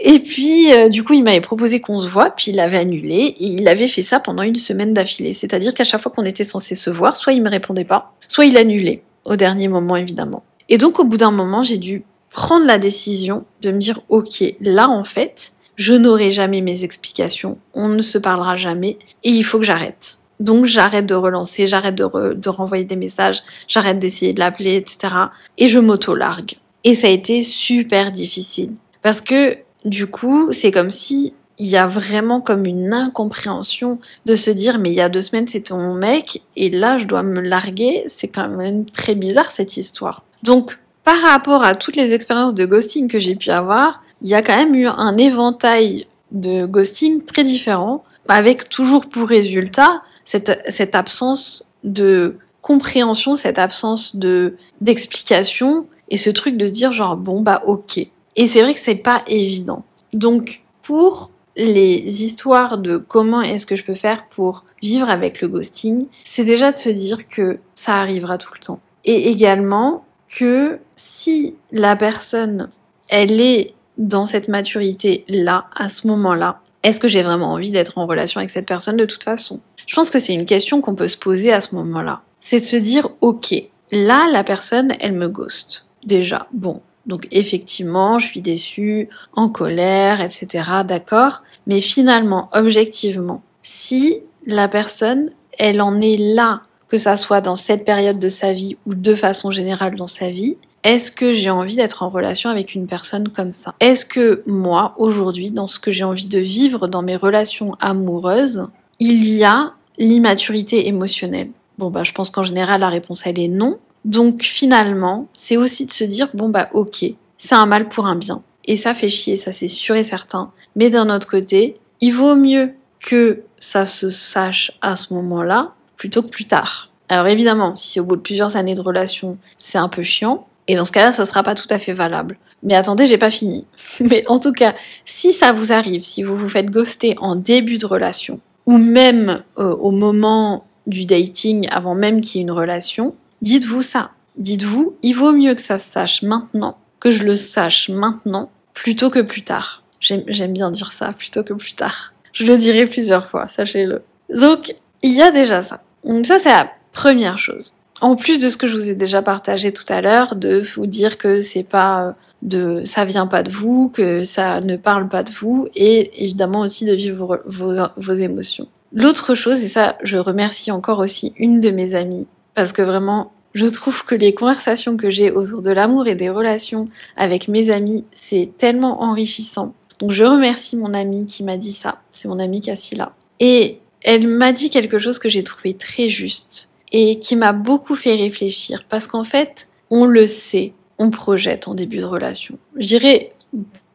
Et puis, euh, du coup, il m'avait proposé qu'on se voit, puis il l'avait annulé, et il avait fait ça pendant une semaine d'affilée. C'est-à-dire qu'à chaque fois qu'on était censé se voir, soit il me répondait pas, soit il annulait, au dernier moment, évidemment. Et donc au bout d'un moment, j'ai dû prendre la décision de me dire, ok, là en fait, je n'aurai jamais mes explications, on ne se parlera jamais, et il faut que j'arrête. Donc j'arrête de relancer, j'arrête de, de renvoyer des messages, j'arrête d'essayer de l'appeler, etc. Et je m'auto-largue. Et ça a été super difficile. Parce que du coup, c'est comme si il y a vraiment comme une incompréhension de se dire mais il y a deux semaines c'était mon mec et là je dois me larguer. C'est quand même très bizarre cette histoire. Donc par rapport à toutes les expériences de ghosting que j'ai pu avoir, il y a quand même eu un éventail de ghosting très différent avec toujours pour résultat cette, cette absence de compréhension, cette absence de d'explication et ce truc de se dire genre bon bah ok. Et c'est vrai que c'est pas évident. Donc pour les histoires de comment est-ce que je peux faire pour vivre avec le ghosting, c'est déjà de se dire que ça arrivera tout le temps. Et également que si la personne elle est dans cette maturité là à ce moment-là, est-ce que j'ai vraiment envie d'être en relation avec cette personne de toute façon? Je pense que c'est une question qu'on peut se poser à ce moment-là. C'est de se dire, ok, là, la personne, elle me ghost. Déjà, bon. Donc effectivement, je suis déçue, en colère, etc. D'accord. Mais finalement, objectivement, si la personne, elle en est là, que ça soit dans cette période de sa vie ou de façon générale dans sa vie, est-ce que j'ai envie d'être en relation avec une personne comme ça? Est-ce que moi, aujourd'hui, dans ce que j'ai envie de vivre dans mes relations amoureuses, il y a l'immaturité émotionnelle? Bon, bah, je pense qu'en général, la réponse, elle est non. Donc, finalement, c'est aussi de se dire, bon, bah, ok, c'est un mal pour un bien. Et ça fait chier, ça c'est sûr et certain. Mais d'un autre côté, il vaut mieux que ça se sache à ce moment-là plutôt que plus tard. Alors évidemment, si au bout de plusieurs années de relation, c'est un peu chiant, et dans ce cas-là, ça sera pas tout à fait valable. Mais attendez, j'ai pas fini. Mais en tout cas, si ça vous arrive, si vous vous faites ghoster en début de relation, ou même euh, au moment du dating, avant même qu'il y ait une relation, dites-vous ça. Dites-vous, il vaut mieux que ça se sache maintenant, que je le sache maintenant, plutôt que plus tard. J'aime bien dire ça, plutôt que plus tard. Je le dirai plusieurs fois, sachez-le. Donc, il y a déjà ça. Donc ça, c'est la première chose. En plus de ce que je vous ai déjà partagé tout à l'heure, de vous dire que c'est pas euh, de ça vient pas de vous, que ça ne parle pas de vous, et évidemment aussi de vivre vos, vos émotions. L'autre chose, et ça je remercie encore aussi une de mes amies, parce que vraiment je trouve que les conversations que j'ai autour de l'amour et des relations avec mes amis, c'est tellement enrichissant. Donc je remercie mon amie qui m'a dit ça, c'est mon amie Cassila. Et elle m'a dit quelque chose que j'ai trouvé très juste et qui m'a beaucoup fait réfléchir, parce qu'en fait, on le sait, on projette en début de relation. J'irai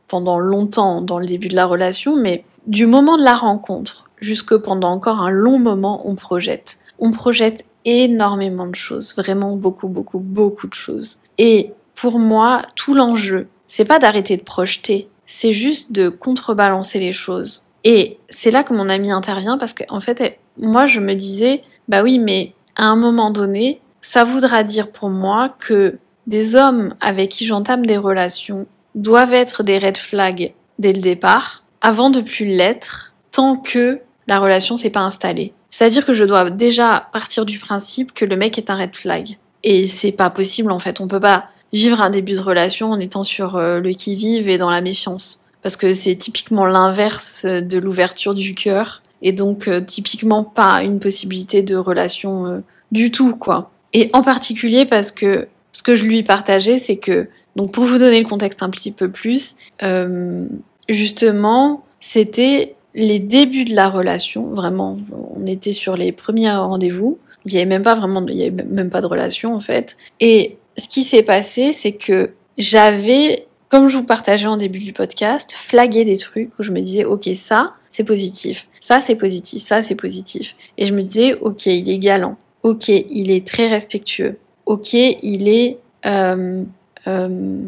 pendant longtemps dans le début de la relation, mais du moment de la rencontre jusque pendant encore un long moment, on projette. On projette énormément de choses, vraiment beaucoup, beaucoup, beaucoup de choses. Et pour moi, tout l'enjeu, c'est pas d'arrêter de projeter, c'est juste de contrebalancer les choses. Et c'est là que mon ami intervient parce qu'en fait, moi, je me disais, bah oui, mais à un moment donné, ça voudra dire pour moi que des hommes avec qui j'entame des relations doivent être des red flags dès le départ, avant de plus l'être, tant que la relation s'est pas installée. C'est-à-dire que je dois déjà partir du principe que le mec est un red flag. Et c'est pas possible en fait. On peut pas vivre un début de relation en étant sur euh, le qui-vive et dans la méfiance. Parce que c'est typiquement l'inverse de l'ouverture du cœur. Et donc euh, typiquement pas une possibilité de relation euh, du tout, quoi. Et en particulier parce que ce que je lui partageais, c'est que, donc pour vous donner le contexte un petit peu plus, euh, justement, c'était les débuts de la relation, vraiment, on était sur les premiers rendez-vous, il n'y avait même pas vraiment, il y avait même pas de relation en fait. Et ce qui s'est passé, c'est que j'avais, comme je vous partageais en début du podcast, flagué des trucs où je me disais, ok, ça, c'est positif, ça, c'est positif, ça, c'est positif. Et je me disais, ok, il est galant, ok, il est très respectueux, ok, il est euh, euh,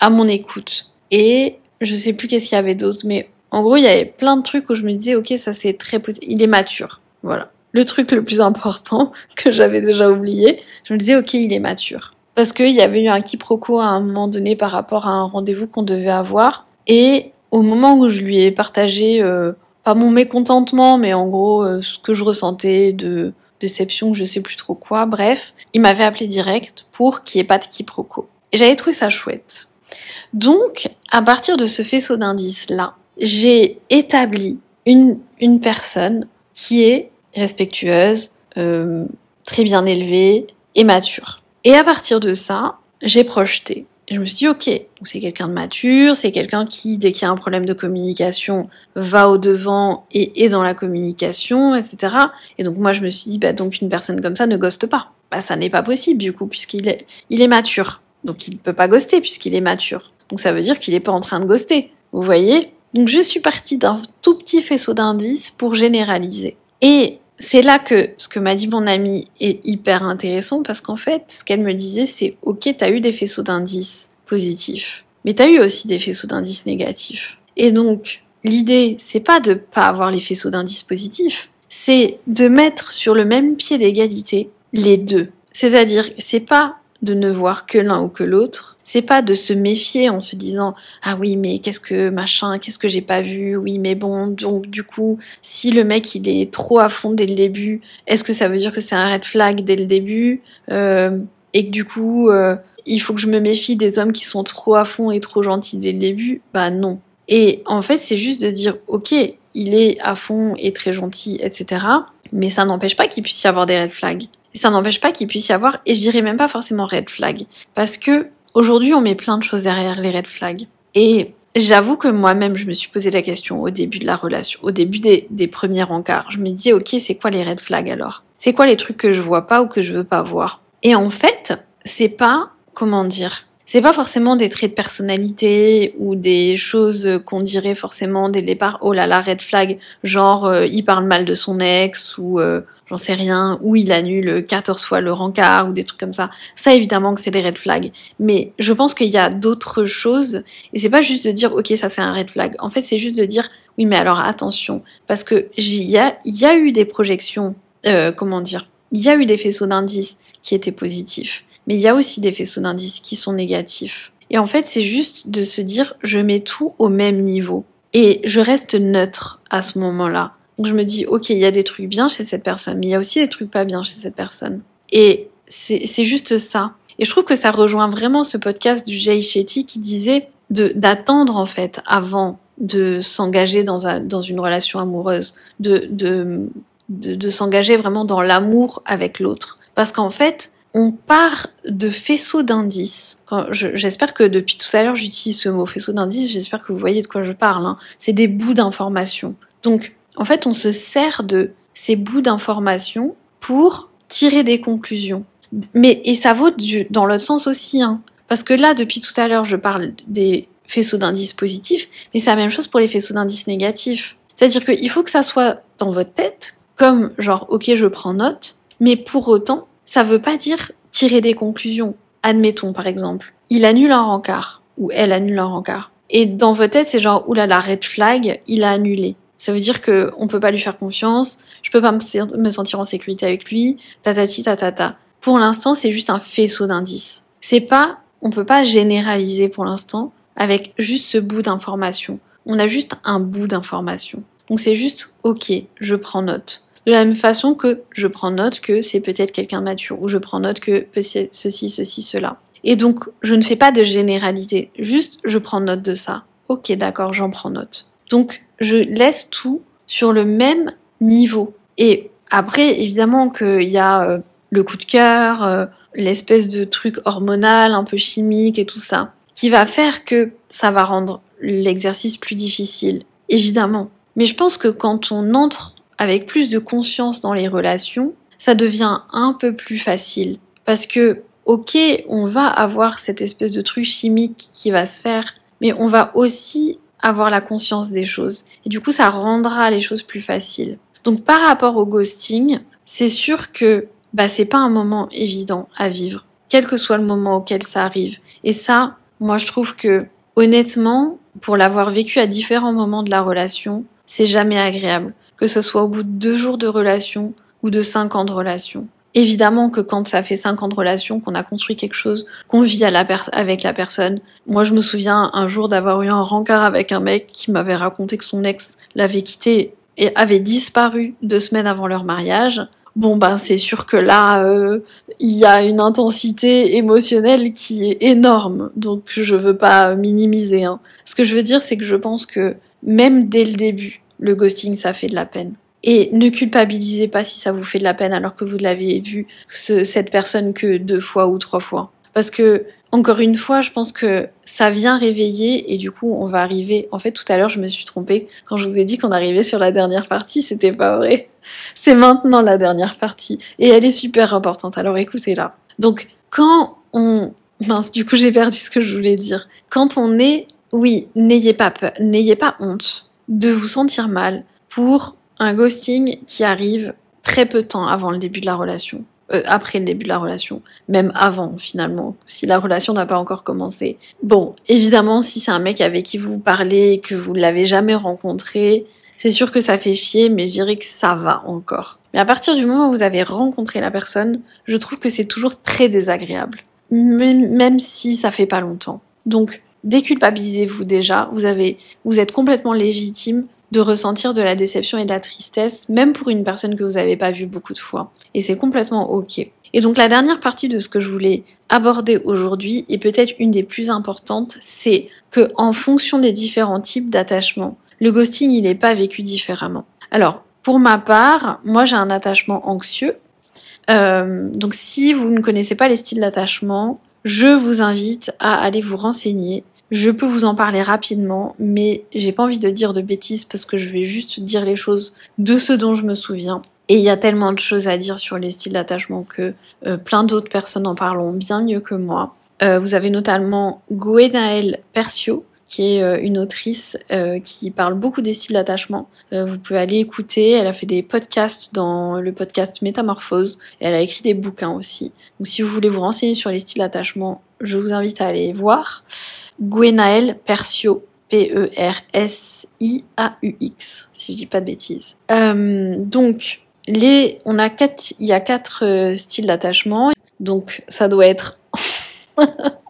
à mon écoute. Et je sais plus qu'est-ce qu'il y avait d'autre, mais en gros, il y avait plein de trucs où je me disais, ok, ça c'est très. Il est mature. Voilà. Le truc le plus important que j'avais déjà oublié, je me disais, ok, il est mature. Parce qu'il y avait eu un quiproquo à un moment donné par rapport à un rendez-vous qu'on devait avoir. Et au moment où je lui ai partagé, euh, pas mon mécontentement, mais en gros, euh, ce que je ressentais de déception, je sais plus trop quoi, bref, il m'avait appelé direct pour qu'il n'y ait pas de quiproquo. Et j'avais trouvé ça chouette. Donc, à partir de ce faisceau d'indices-là, j'ai établi une, une personne qui est respectueuse, euh, très bien élevée et mature. Et à partir de ça, j'ai projeté. Et je me suis dit, ok, c'est quelqu'un de mature, c'est quelqu'un qui, dès qu'il y a un problème de communication, va au devant et est dans la communication, etc. Et donc moi, je me suis dit, bah donc une personne comme ça ne ghoste pas. Bah ça n'est pas possible du coup, puisqu'il est, il est mature. Donc il ne peut pas ghoster puisqu'il est mature. Donc ça veut dire qu'il n'est pas en train de ghoster. Vous voyez? Donc je suis partie d'un tout petit faisceau d'indices pour généraliser. Et c'est là que ce que m'a dit mon amie est hyper intéressant parce qu'en fait, ce qu'elle me disait, c'est ok, t'as eu des faisceaux d'indices positifs, mais t'as eu aussi des faisceaux d'indices négatifs. Et donc, l'idée, c'est pas de pas avoir les faisceaux d'indices positifs, c'est de mettre sur le même pied d'égalité les deux. C'est-à-dire, c'est pas de ne voir que l'un ou que l'autre. C'est pas de se méfier en se disant ah oui mais qu'est-ce que machin, qu'est-ce que j'ai pas vu, oui mais bon donc du coup si le mec il est trop à fond dès le début, est-ce que ça veut dire que c'est un red flag dès le début euh, et que du coup euh, il faut que je me méfie des hommes qui sont trop à fond et trop gentils dès le début? Bah non. Et en fait c'est juste de dire ok il est à fond et très gentil etc. Mais ça n'empêche pas qu'il puisse y avoir des red flags. Ça n'empêche pas qu'il puisse y avoir, et je dirais même pas forcément red flag, parce que aujourd'hui on met plein de choses derrière les red flags. Et j'avoue que moi-même je me suis posé la question au début de la relation, au début des, premiers rencarts. Je me disais ok c'est quoi les red flags alors? C'est quoi les trucs que je vois pas ou que je veux pas voir? Et en fait c'est pas comment dire c'est pas forcément des traits de personnalité ou des choses qu'on dirait forcément dès le départ. Oh là là, red flag, genre euh, il parle mal de son ex ou euh, j'en sais rien, ou il annule 14 fois le rencard ou des trucs comme ça. Ça, évidemment que c'est des red flags. Mais je pense qu'il y a d'autres choses. Et c'est pas juste de dire, ok, ça c'est un red flag. En fait, c'est juste de dire, oui, mais alors attention. Parce que il y a, eu des projections, euh, comment dire, il y a eu des faisceaux d'indices qui étaient positifs. Mais il y a aussi des faisceaux d'indices qui sont négatifs. Et en fait, c'est juste de se dire, je mets tout au même niveau. Et je reste neutre à ce moment-là. Donc je me dis, ok, il y a des trucs bien chez cette personne, mais il y a aussi des trucs pas bien chez cette personne. Et c'est juste ça. Et je trouve que ça rejoint vraiment ce podcast du Jay Shetty qui disait d'attendre en fait avant de s'engager dans, dans une relation amoureuse, de, de, de, de s'engager vraiment dans l'amour avec l'autre. Parce qu'en fait, on part de faisceaux d'indices. J'espère que depuis tout à l'heure j'utilise ce mot faisceau d'indices, j'espère que vous voyez de quoi je parle. Hein. C'est des bouts d'informations. Donc en fait, on se sert de ces bouts d'informations pour tirer des conclusions. Mais et ça vaut dans l'autre sens aussi, hein. Parce que là, depuis tout à l'heure, je parle des faisceaux d'indices positifs, mais c'est la même chose pour les faisceaux d'indices négatifs. C'est-à-dire qu'il faut que ça soit dans votre tête, comme genre, ok, je prends note, mais pour autant, ça veut pas dire tirer des conclusions. Admettons, par exemple, il annule un rencard, ou elle annule un rencard. Et dans votre tête, c'est genre, oulala, red flag, il a annulé. Ça veut dire que on peut pas lui faire confiance, je peux pas me sentir en sécurité avec lui, tatati tatata. Pour l'instant, c'est juste un faisceau d'indices. C'est pas, on peut pas généraliser pour l'instant avec juste ce bout d'information. On a juste un bout d'information. Donc c'est juste, ok, je prends note. De la même façon que je prends note que c'est peut-être quelqu'un de mature, ou je prends note que ceci, ceci, cela. Et donc, je ne fais pas de généralité, juste je prends note de ça. Ok, d'accord, j'en prends note. Donc, je laisse tout sur le même niveau. Et après, évidemment qu'il y a euh, le coup de cœur, euh, l'espèce de truc hormonal, un peu chimique et tout ça, qui va faire que ça va rendre l'exercice plus difficile, évidemment. Mais je pense que quand on entre avec plus de conscience dans les relations, ça devient un peu plus facile. Parce que, ok, on va avoir cette espèce de truc chimique qui va se faire, mais on va aussi avoir la conscience des choses. Et du coup, ça rendra les choses plus faciles. Donc, par rapport au ghosting, c'est sûr que bah, c'est pas un moment évident à vivre, quel que soit le moment auquel ça arrive. Et ça, moi, je trouve que, honnêtement, pour l'avoir vécu à différents moments de la relation, c'est jamais agréable. Que ce soit au bout de deux jours de relation ou de cinq ans de relation. Évidemment que quand ça fait cinq ans de relation, qu'on a construit quelque chose, qu'on vit à la avec la personne. Moi, je me souviens un jour d'avoir eu un rencard avec un mec qui m'avait raconté que son ex l'avait quitté et avait disparu deux semaines avant leur mariage. bon ben c'est sûr que là euh, il y a une intensité émotionnelle qui est énorme. Donc je veux pas minimiser. Hein. Ce que je veux dire c'est que je pense que même dès le début, le ghosting ça fait de la peine. Et ne culpabilisez pas si ça vous fait de la peine alors que vous l'avez vu cette personne que deux fois ou trois fois. Parce que encore une fois, je pense que ça vient réveiller et du coup, on va arriver. En fait, tout à l'heure, je me suis trompée quand je vous ai dit qu'on arrivait sur la dernière partie. C'était pas vrai. C'est maintenant la dernière partie et elle est super importante. Alors écoutez-la. Donc, quand on mince, du coup, j'ai perdu ce que je voulais dire. Quand on est, oui, n'ayez pas peur, n'ayez pas honte de vous sentir mal pour un ghosting qui arrive très peu de temps avant le début de la relation. Euh, après le début de la relation, même avant finalement, si la relation n'a pas encore commencé. Bon, évidemment, si c'est un mec avec qui vous parlez, que vous ne l'avez jamais rencontré, c'est sûr que ça fait chier, mais je dirais que ça va encore. Mais à partir du moment où vous avez rencontré la personne, je trouve que c'est toujours très désagréable, même si ça fait pas longtemps. Donc, déculpabilisez-vous déjà. Vous avez, vous êtes complètement légitime de ressentir de la déception et de la tristesse, même pour une personne que vous n'avez pas vue beaucoup de fois. Et c'est complètement ok. Et donc la dernière partie de ce que je voulais aborder aujourd'hui, et peut-être une des plus importantes, c'est que en fonction des différents types d'attachement, le ghosting il n'est pas vécu différemment. Alors pour ma part, moi j'ai un attachement anxieux. Euh, donc si vous ne connaissez pas les styles d'attachement, je vous invite à aller vous renseigner je peux vous en parler rapidement, mais j'ai pas envie de dire de bêtises parce que je vais juste dire les choses de ce dont je me souviens. Et il y a tellement de choses à dire sur les styles d'attachement que euh, plein d'autres personnes en parlent bien mieux que moi. Euh, vous avez notamment Gwenaëlle Persio, qui est euh, une autrice qui parle beaucoup des styles d'attachement. vous pouvez aller écouter. Elle a fait des podcasts dans le podcast Métamorphose et elle a écrit des bouquins aussi. Donc si vous voulez vous renseigner sur les styles d'attachement, je vous invite à aller voir. Gwenaël Persio, P-E-R-S-I-A-U-X, si je dis pas de bêtises. Euh, donc, les, on a quatre, il y a quatre euh, styles d'attachement. Donc, ça doit être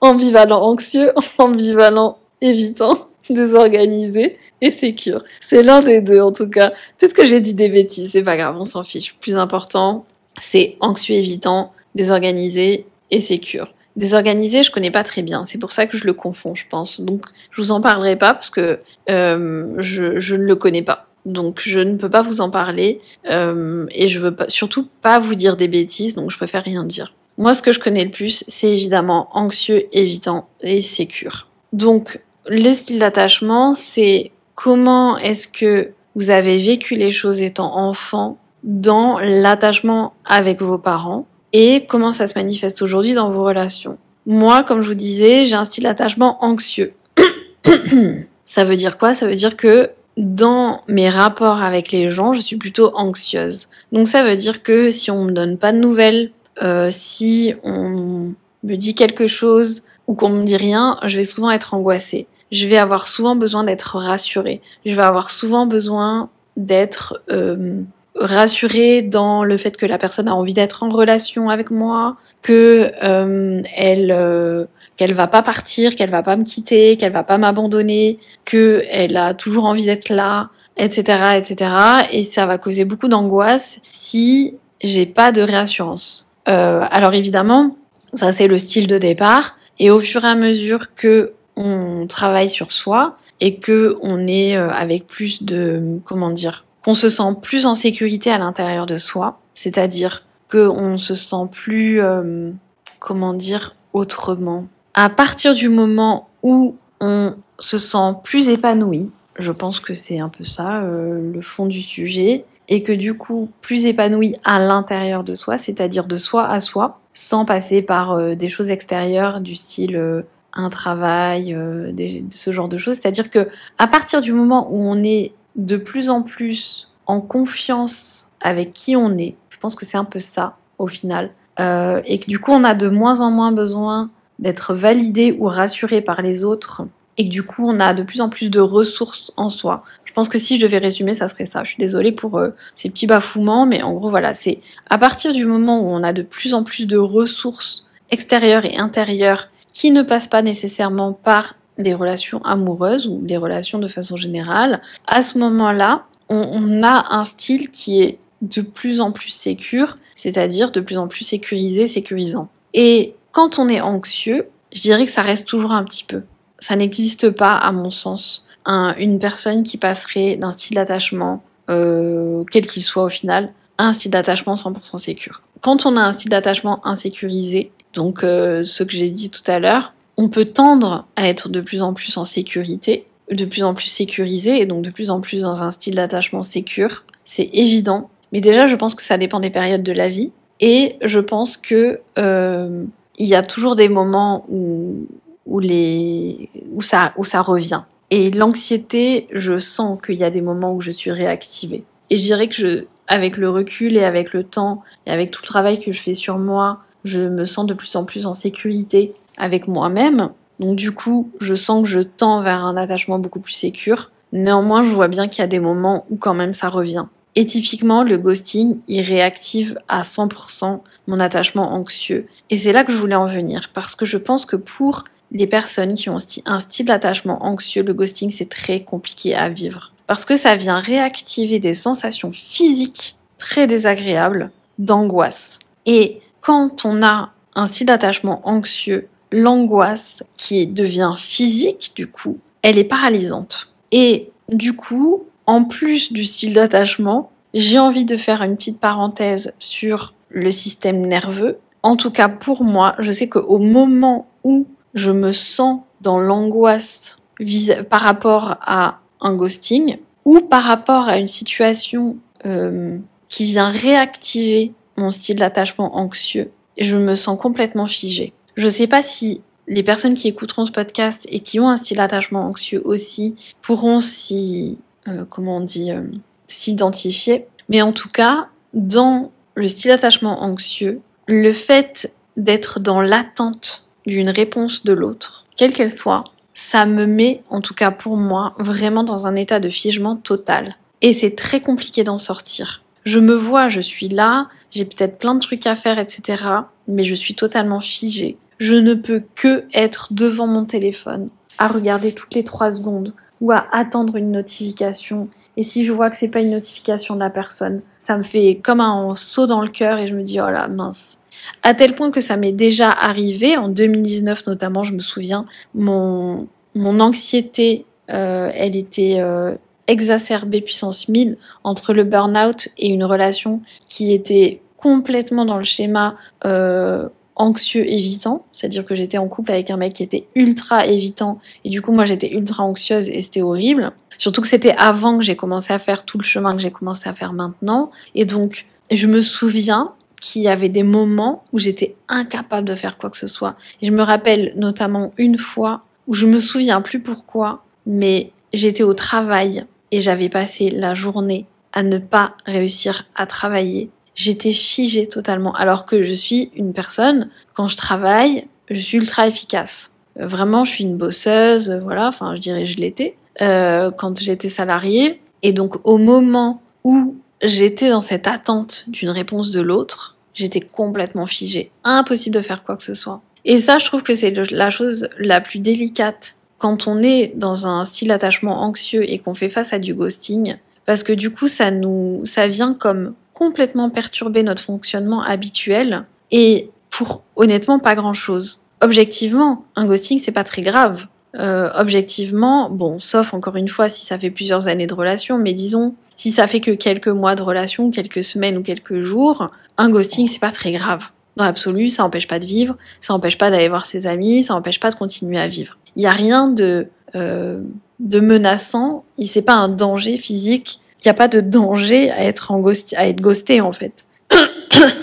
ambivalent anxieux, ambivalent évitant, désorganisé et sécure. C'est l'un des deux, en tout cas. Peut-être que j'ai dit des bêtises, c'est pas grave, on s'en fiche. Plus important, c'est anxieux évitant, désorganisé et sécure. Désorganisé, je connais pas très bien. C'est pour ça que je le confonds, je pense. Donc, je vous en parlerai pas parce que euh, je, ne le connais pas. Donc, je ne peux pas vous en parler euh, et je veux surtout pas vous dire des bêtises. Donc, je préfère rien dire. Moi, ce que je connais le plus, c'est évidemment anxieux, évitant et sécure. Donc, le style d'attachement, c'est comment est-ce que vous avez vécu les choses étant enfant dans l'attachement avec vos parents et comment ça se manifeste aujourd'hui dans vos relations. Moi, comme je vous disais, j'ai un style d'attachement anxieux. ça veut dire quoi? Ça veut dire que dans mes rapports avec les gens, je suis plutôt anxieuse. Donc ça veut dire que si on me donne pas de nouvelles, euh, si on me dit quelque chose ou qu'on me dit rien, je vais souvent être angoissée. Je vais avoir souvent besoin d'être rassurée. Je vais avoir souvent besoin d'être euh, rassurée dans le fait que la personne a envie d'être en relation avec moi, que euh, elle euh, qu'elle va pas partir, qu'elle va pas me quitter, qu'elle va pas m'abandonner, que elle a toujours envie d'être là, etc., etc. Et ça va causer beaucoup d'angoisse si j'ai pas de réassurance. Euh, alors évidemment, ça c'est le style de départ. Et au fur et à mesure que on travaille sur soi et que on est euh, avec plus de comment dire qu'on se sent plus en sécurité à l'intérieur de soi, c'est-à-dire qu'on se sent plus, euh, comment dire, autrement. À partir du moment où on se sent plus épanoui, je pense que c'est un peu ça le fond du sujet, et que du coup plus épanoui à l'intérieur de soi, c'est-à-dire de soi à soi, sans passer par euh, des choses extérieures du style un travail, ce genre de choses. C'est-à-dire que à partir du moment où on est de plus en plus en confiance avec qui on est. Je pense que c'est un peu ça au final. Euh, et que du coup on a de moins en moins besoin d'être validé ou rassuré par les autres et que du coup on a de plus en plus de ressources en soi. Je pense que si je devais résumer, ça serait ça. Je suis désolée pour euh, ces petits bafouements, mais en gros voilà, c'est à partir du moment où on a de plus en plus de ressources extérieures et intérieures qui ne passent pas nécessairement par des relations amoureuses ou des relations de façon générale, à ce moment-là, on, a un style qui est de plus en plus sécure, c'est-à-dire de plus en plus sécurisé, sécurisant. Et quand on est anxieux, je dirais que ça reste toujours un petit peu. Ça n'existe pas, à mon sens, une personne qui passerait d'un style d'attachement, euh, quel qu'il soit au final, à un style d'attachement 100% sécure. Quand on a un style d'attachement insécurisé, donc euh, ce que j'ai dit tout à l'heure, on peut tendre à être de plus en plus en sécurité, de plus en plus sécurisé et donc de plus en plus dans un style d'attachement sécure. C'est évident. Mais déjà, je pense que ça dépend des périodes de la vie. Et je pense que euh, il y a toujours des moments où, où, les, où, ça, où ça revient. Et l'anxiété, je sens qu'il y a des moments où je suis réactivée. Et je dirais que je, avec le recul et avec le temps et avec tout le travail que je fais sur moi, je me sens de plus en plus en sécurité avec moi-même. Donc du coup, je sens que je tends vers un attachement beaucoup plus sécure. Néanmoins, je vois bien qu'il y a des moments où quand même ça revient. Et typiquement, le ghosting, il réactive à 100% mon attachement anxieux. Et c'est là que je voulais en venir, parce que je pense que pour les personnes qui ont un style d'attachement anxieux, le ghosting, c'est très compliqué à vivre. Parce que ça vient réactiver des sensations physiques très désagréables d'angoisse. Et quand on a un style d'attachement anxieux, l'angoisse qui devient physique, du coup, elle est paralysante. Et du coup, en plus du style d'attachement, j'ai envie de faire une petite parenthèse sur le système nerveux. En tout cas, pour moi, je sais qu'au moment où je me sens dans l'angoisse par rapport à un ghosting ou par rapport à une situation euh, qui vient réactiver mon style d'attachement anxieux, je me sens complètement figée. Je ne sais pas si les personnes qui écouteront ce podcast et qui ont un style d'attachement anxieux aussi pourront s'y, euh, euh. Mais en tout cas, dans le style d'attachement anxieux, le fait d'être dans l'attente d'une réponse de l'autre, quelle qu'elle soit, ça me met, en tout cas pour moi, vraiment dans un état de figement total. Et c'est très compliqué d'en sortir. Je me vois, je suis là, j'ai peut-être plein de trucs à faire, etc. Mais je suis totalement figée. Je ne peux que être devant mon téléphone, à regarder toutes les trois secondes ou à attendre une notification. Et si je vois que c'est pas une notification de la personne, ça me fait comme un saut dans le cœur et je me dis oh là mince. À tel point que ça m'est déjà arrivé en 2019 notamment, je me souviens, mon mon anxiété, euh, elle était euh, exacerbée puissance 1000 entre le burn-out et une relation qui était complètement dans le schéma euh, anxieux évitant, c'est-à-dire que j'étais en couple avec un mec qui était ultra évitant et du coup moi j'étais ultra anxieuse et c'était horrible. Surtout que c'était avant que j'ai commencé à faire tout le chemin que j'ai commencé à faire maintenant et donc je me souviens qu'il y avait des moments où j'étais incapable de faire quoi que ce soit. Et je me rappelle notamment une fois où je me souviens plus pourquoi, mais j'étais au travail et j'avais passé la journée à ne pas réussir à travailler j'étais figée totalement. Alors que je suis une personne, quand je travaille, je suis ultra efficace. Euh, vraiment, je suis une bosseuse, euh, voilà, enfin, je dirais je l'étais, euh, quand j'étais salariée. Et donc, au moment où j'étais dans cette attente d'une réponse de l'autre, j'étais complètement figée. Impossible de faire quoi que ce soit. Et ça, je trouve que c'est la chose la plus délicate quand on est dans un style d'attachement anxieux et qu'on fait face à du ghosting, parce que du coup, ça nous, ça vient comme complètement perturber notre fonctionnement habituel et pour honnêtement pas grand chose. Objectivement, un ghosting c'est pas très grave. Euh, objectivement, bon, sauf encore une fois si ça fait plusieurs années de relation, mais disons si ça fait que quelques mois de relation, quelques semaines ou quelques jours, un ghosting c'est pas très grave. Dans l'absolu, ça empêche pas de vivre, ça empêche pas d'aller voir ses amis, ça empêche pas de continuer à vivre. Il y a rien de euh, de menaçant, c'est pas un danger physique il n'y a pas de danger à être, en à être ghosté en fait.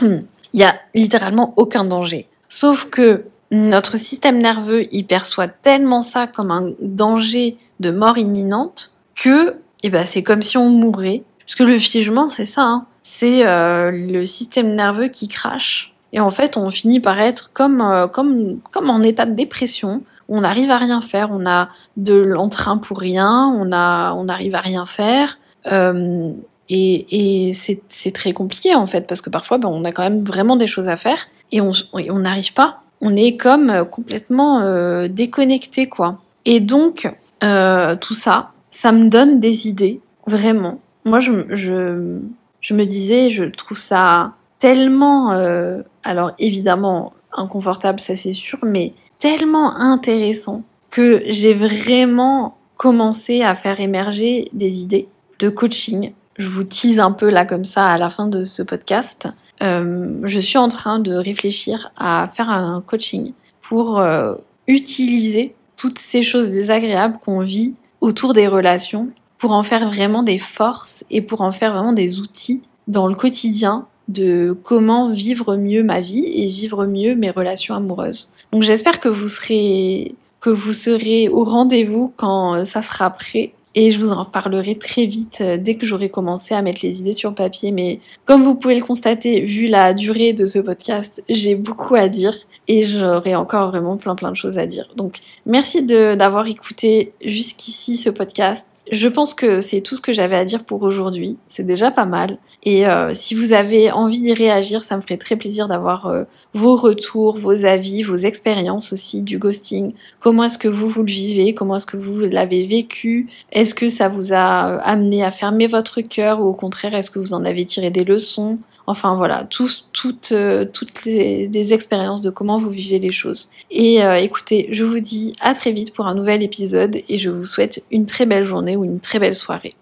Il y a littéralement aucun danger. Sauf que notre système nerveux, il perçoit tellement ça comme un danger de mort imminente que eh ben, c'est comme si on mourait. Parce que le figement, c'est ça. Hein. C'est euh, le système nerveux qui crache. Et en fait, on finit par être comme, euh, comme, comme en état de dépression. On n'arrive à rien faire. On a de l'entrain pour rien. On a, on n'arrive à rien faire. Euh, et, et c'est très compliqué en fait parce que parfois ben, on a quand même vraiment des choses à faire et on n'arrive pas. On est comme complètement déconnecté quoi. Et donc tout ça, ça me donne des idées vraiment. Moi je, me disais, je trouve ça tellement, euh, alors évidemment inconfortable, ça c'est sûr, mais tellement intéressant que j'ai vraiment commencé à faire émerger des idées de coaching. Je vous tease un peu là comme ça à la fin de ce podcast. Euh, je suis en train de réfléchir à faire un coaching pour euh, utiliser toutes ces choses désagréables qu'on vit autour des relations pour en faire vraiment des forces et pour en faire vraiment des outils dans le quotidien de comment vivre mieux ma vie et vivre mieux mes relations amoureuses. Donc j'espère que vous serez que vous serez au rendez-vous quand ça sera prêt et je vous en parlerai très vite euh, dès que j'aurai commencé à mettre les idées sur papier. Mais comme vous pouvez le constater, vu la durée de ce podcast, j'ai beaucoup à dire et j'aurai encore vraiment plein plein de choses à dire. Donc merci d'avoir écouté jusqu'ici ce podcast. Je pense que c'est tout ce que j'avais à dire pour aujourd'hui. C'est déjà pas mal. Et euh, si vous avez envie d'y réagir, ça me ferait très plaisir d'avoir euh, vos retours, vos avis, vos expériences aussi du ghosting. Comment est-ce que vous vous le vivez? Comment est-ce que vous l'avez vécu? Est-ce que ça vous a euh, amené à fermer votre cœur ou au contraire est-ce que vous en avez tiré des leçons? Enfin voilà, toutes, toutes les, des expériences de comment vous vivez les choses. Et écoutez, je vous dis à très vite pour un nouvel épisode et je vous souhaite une très belle journée ou une très belle soirée.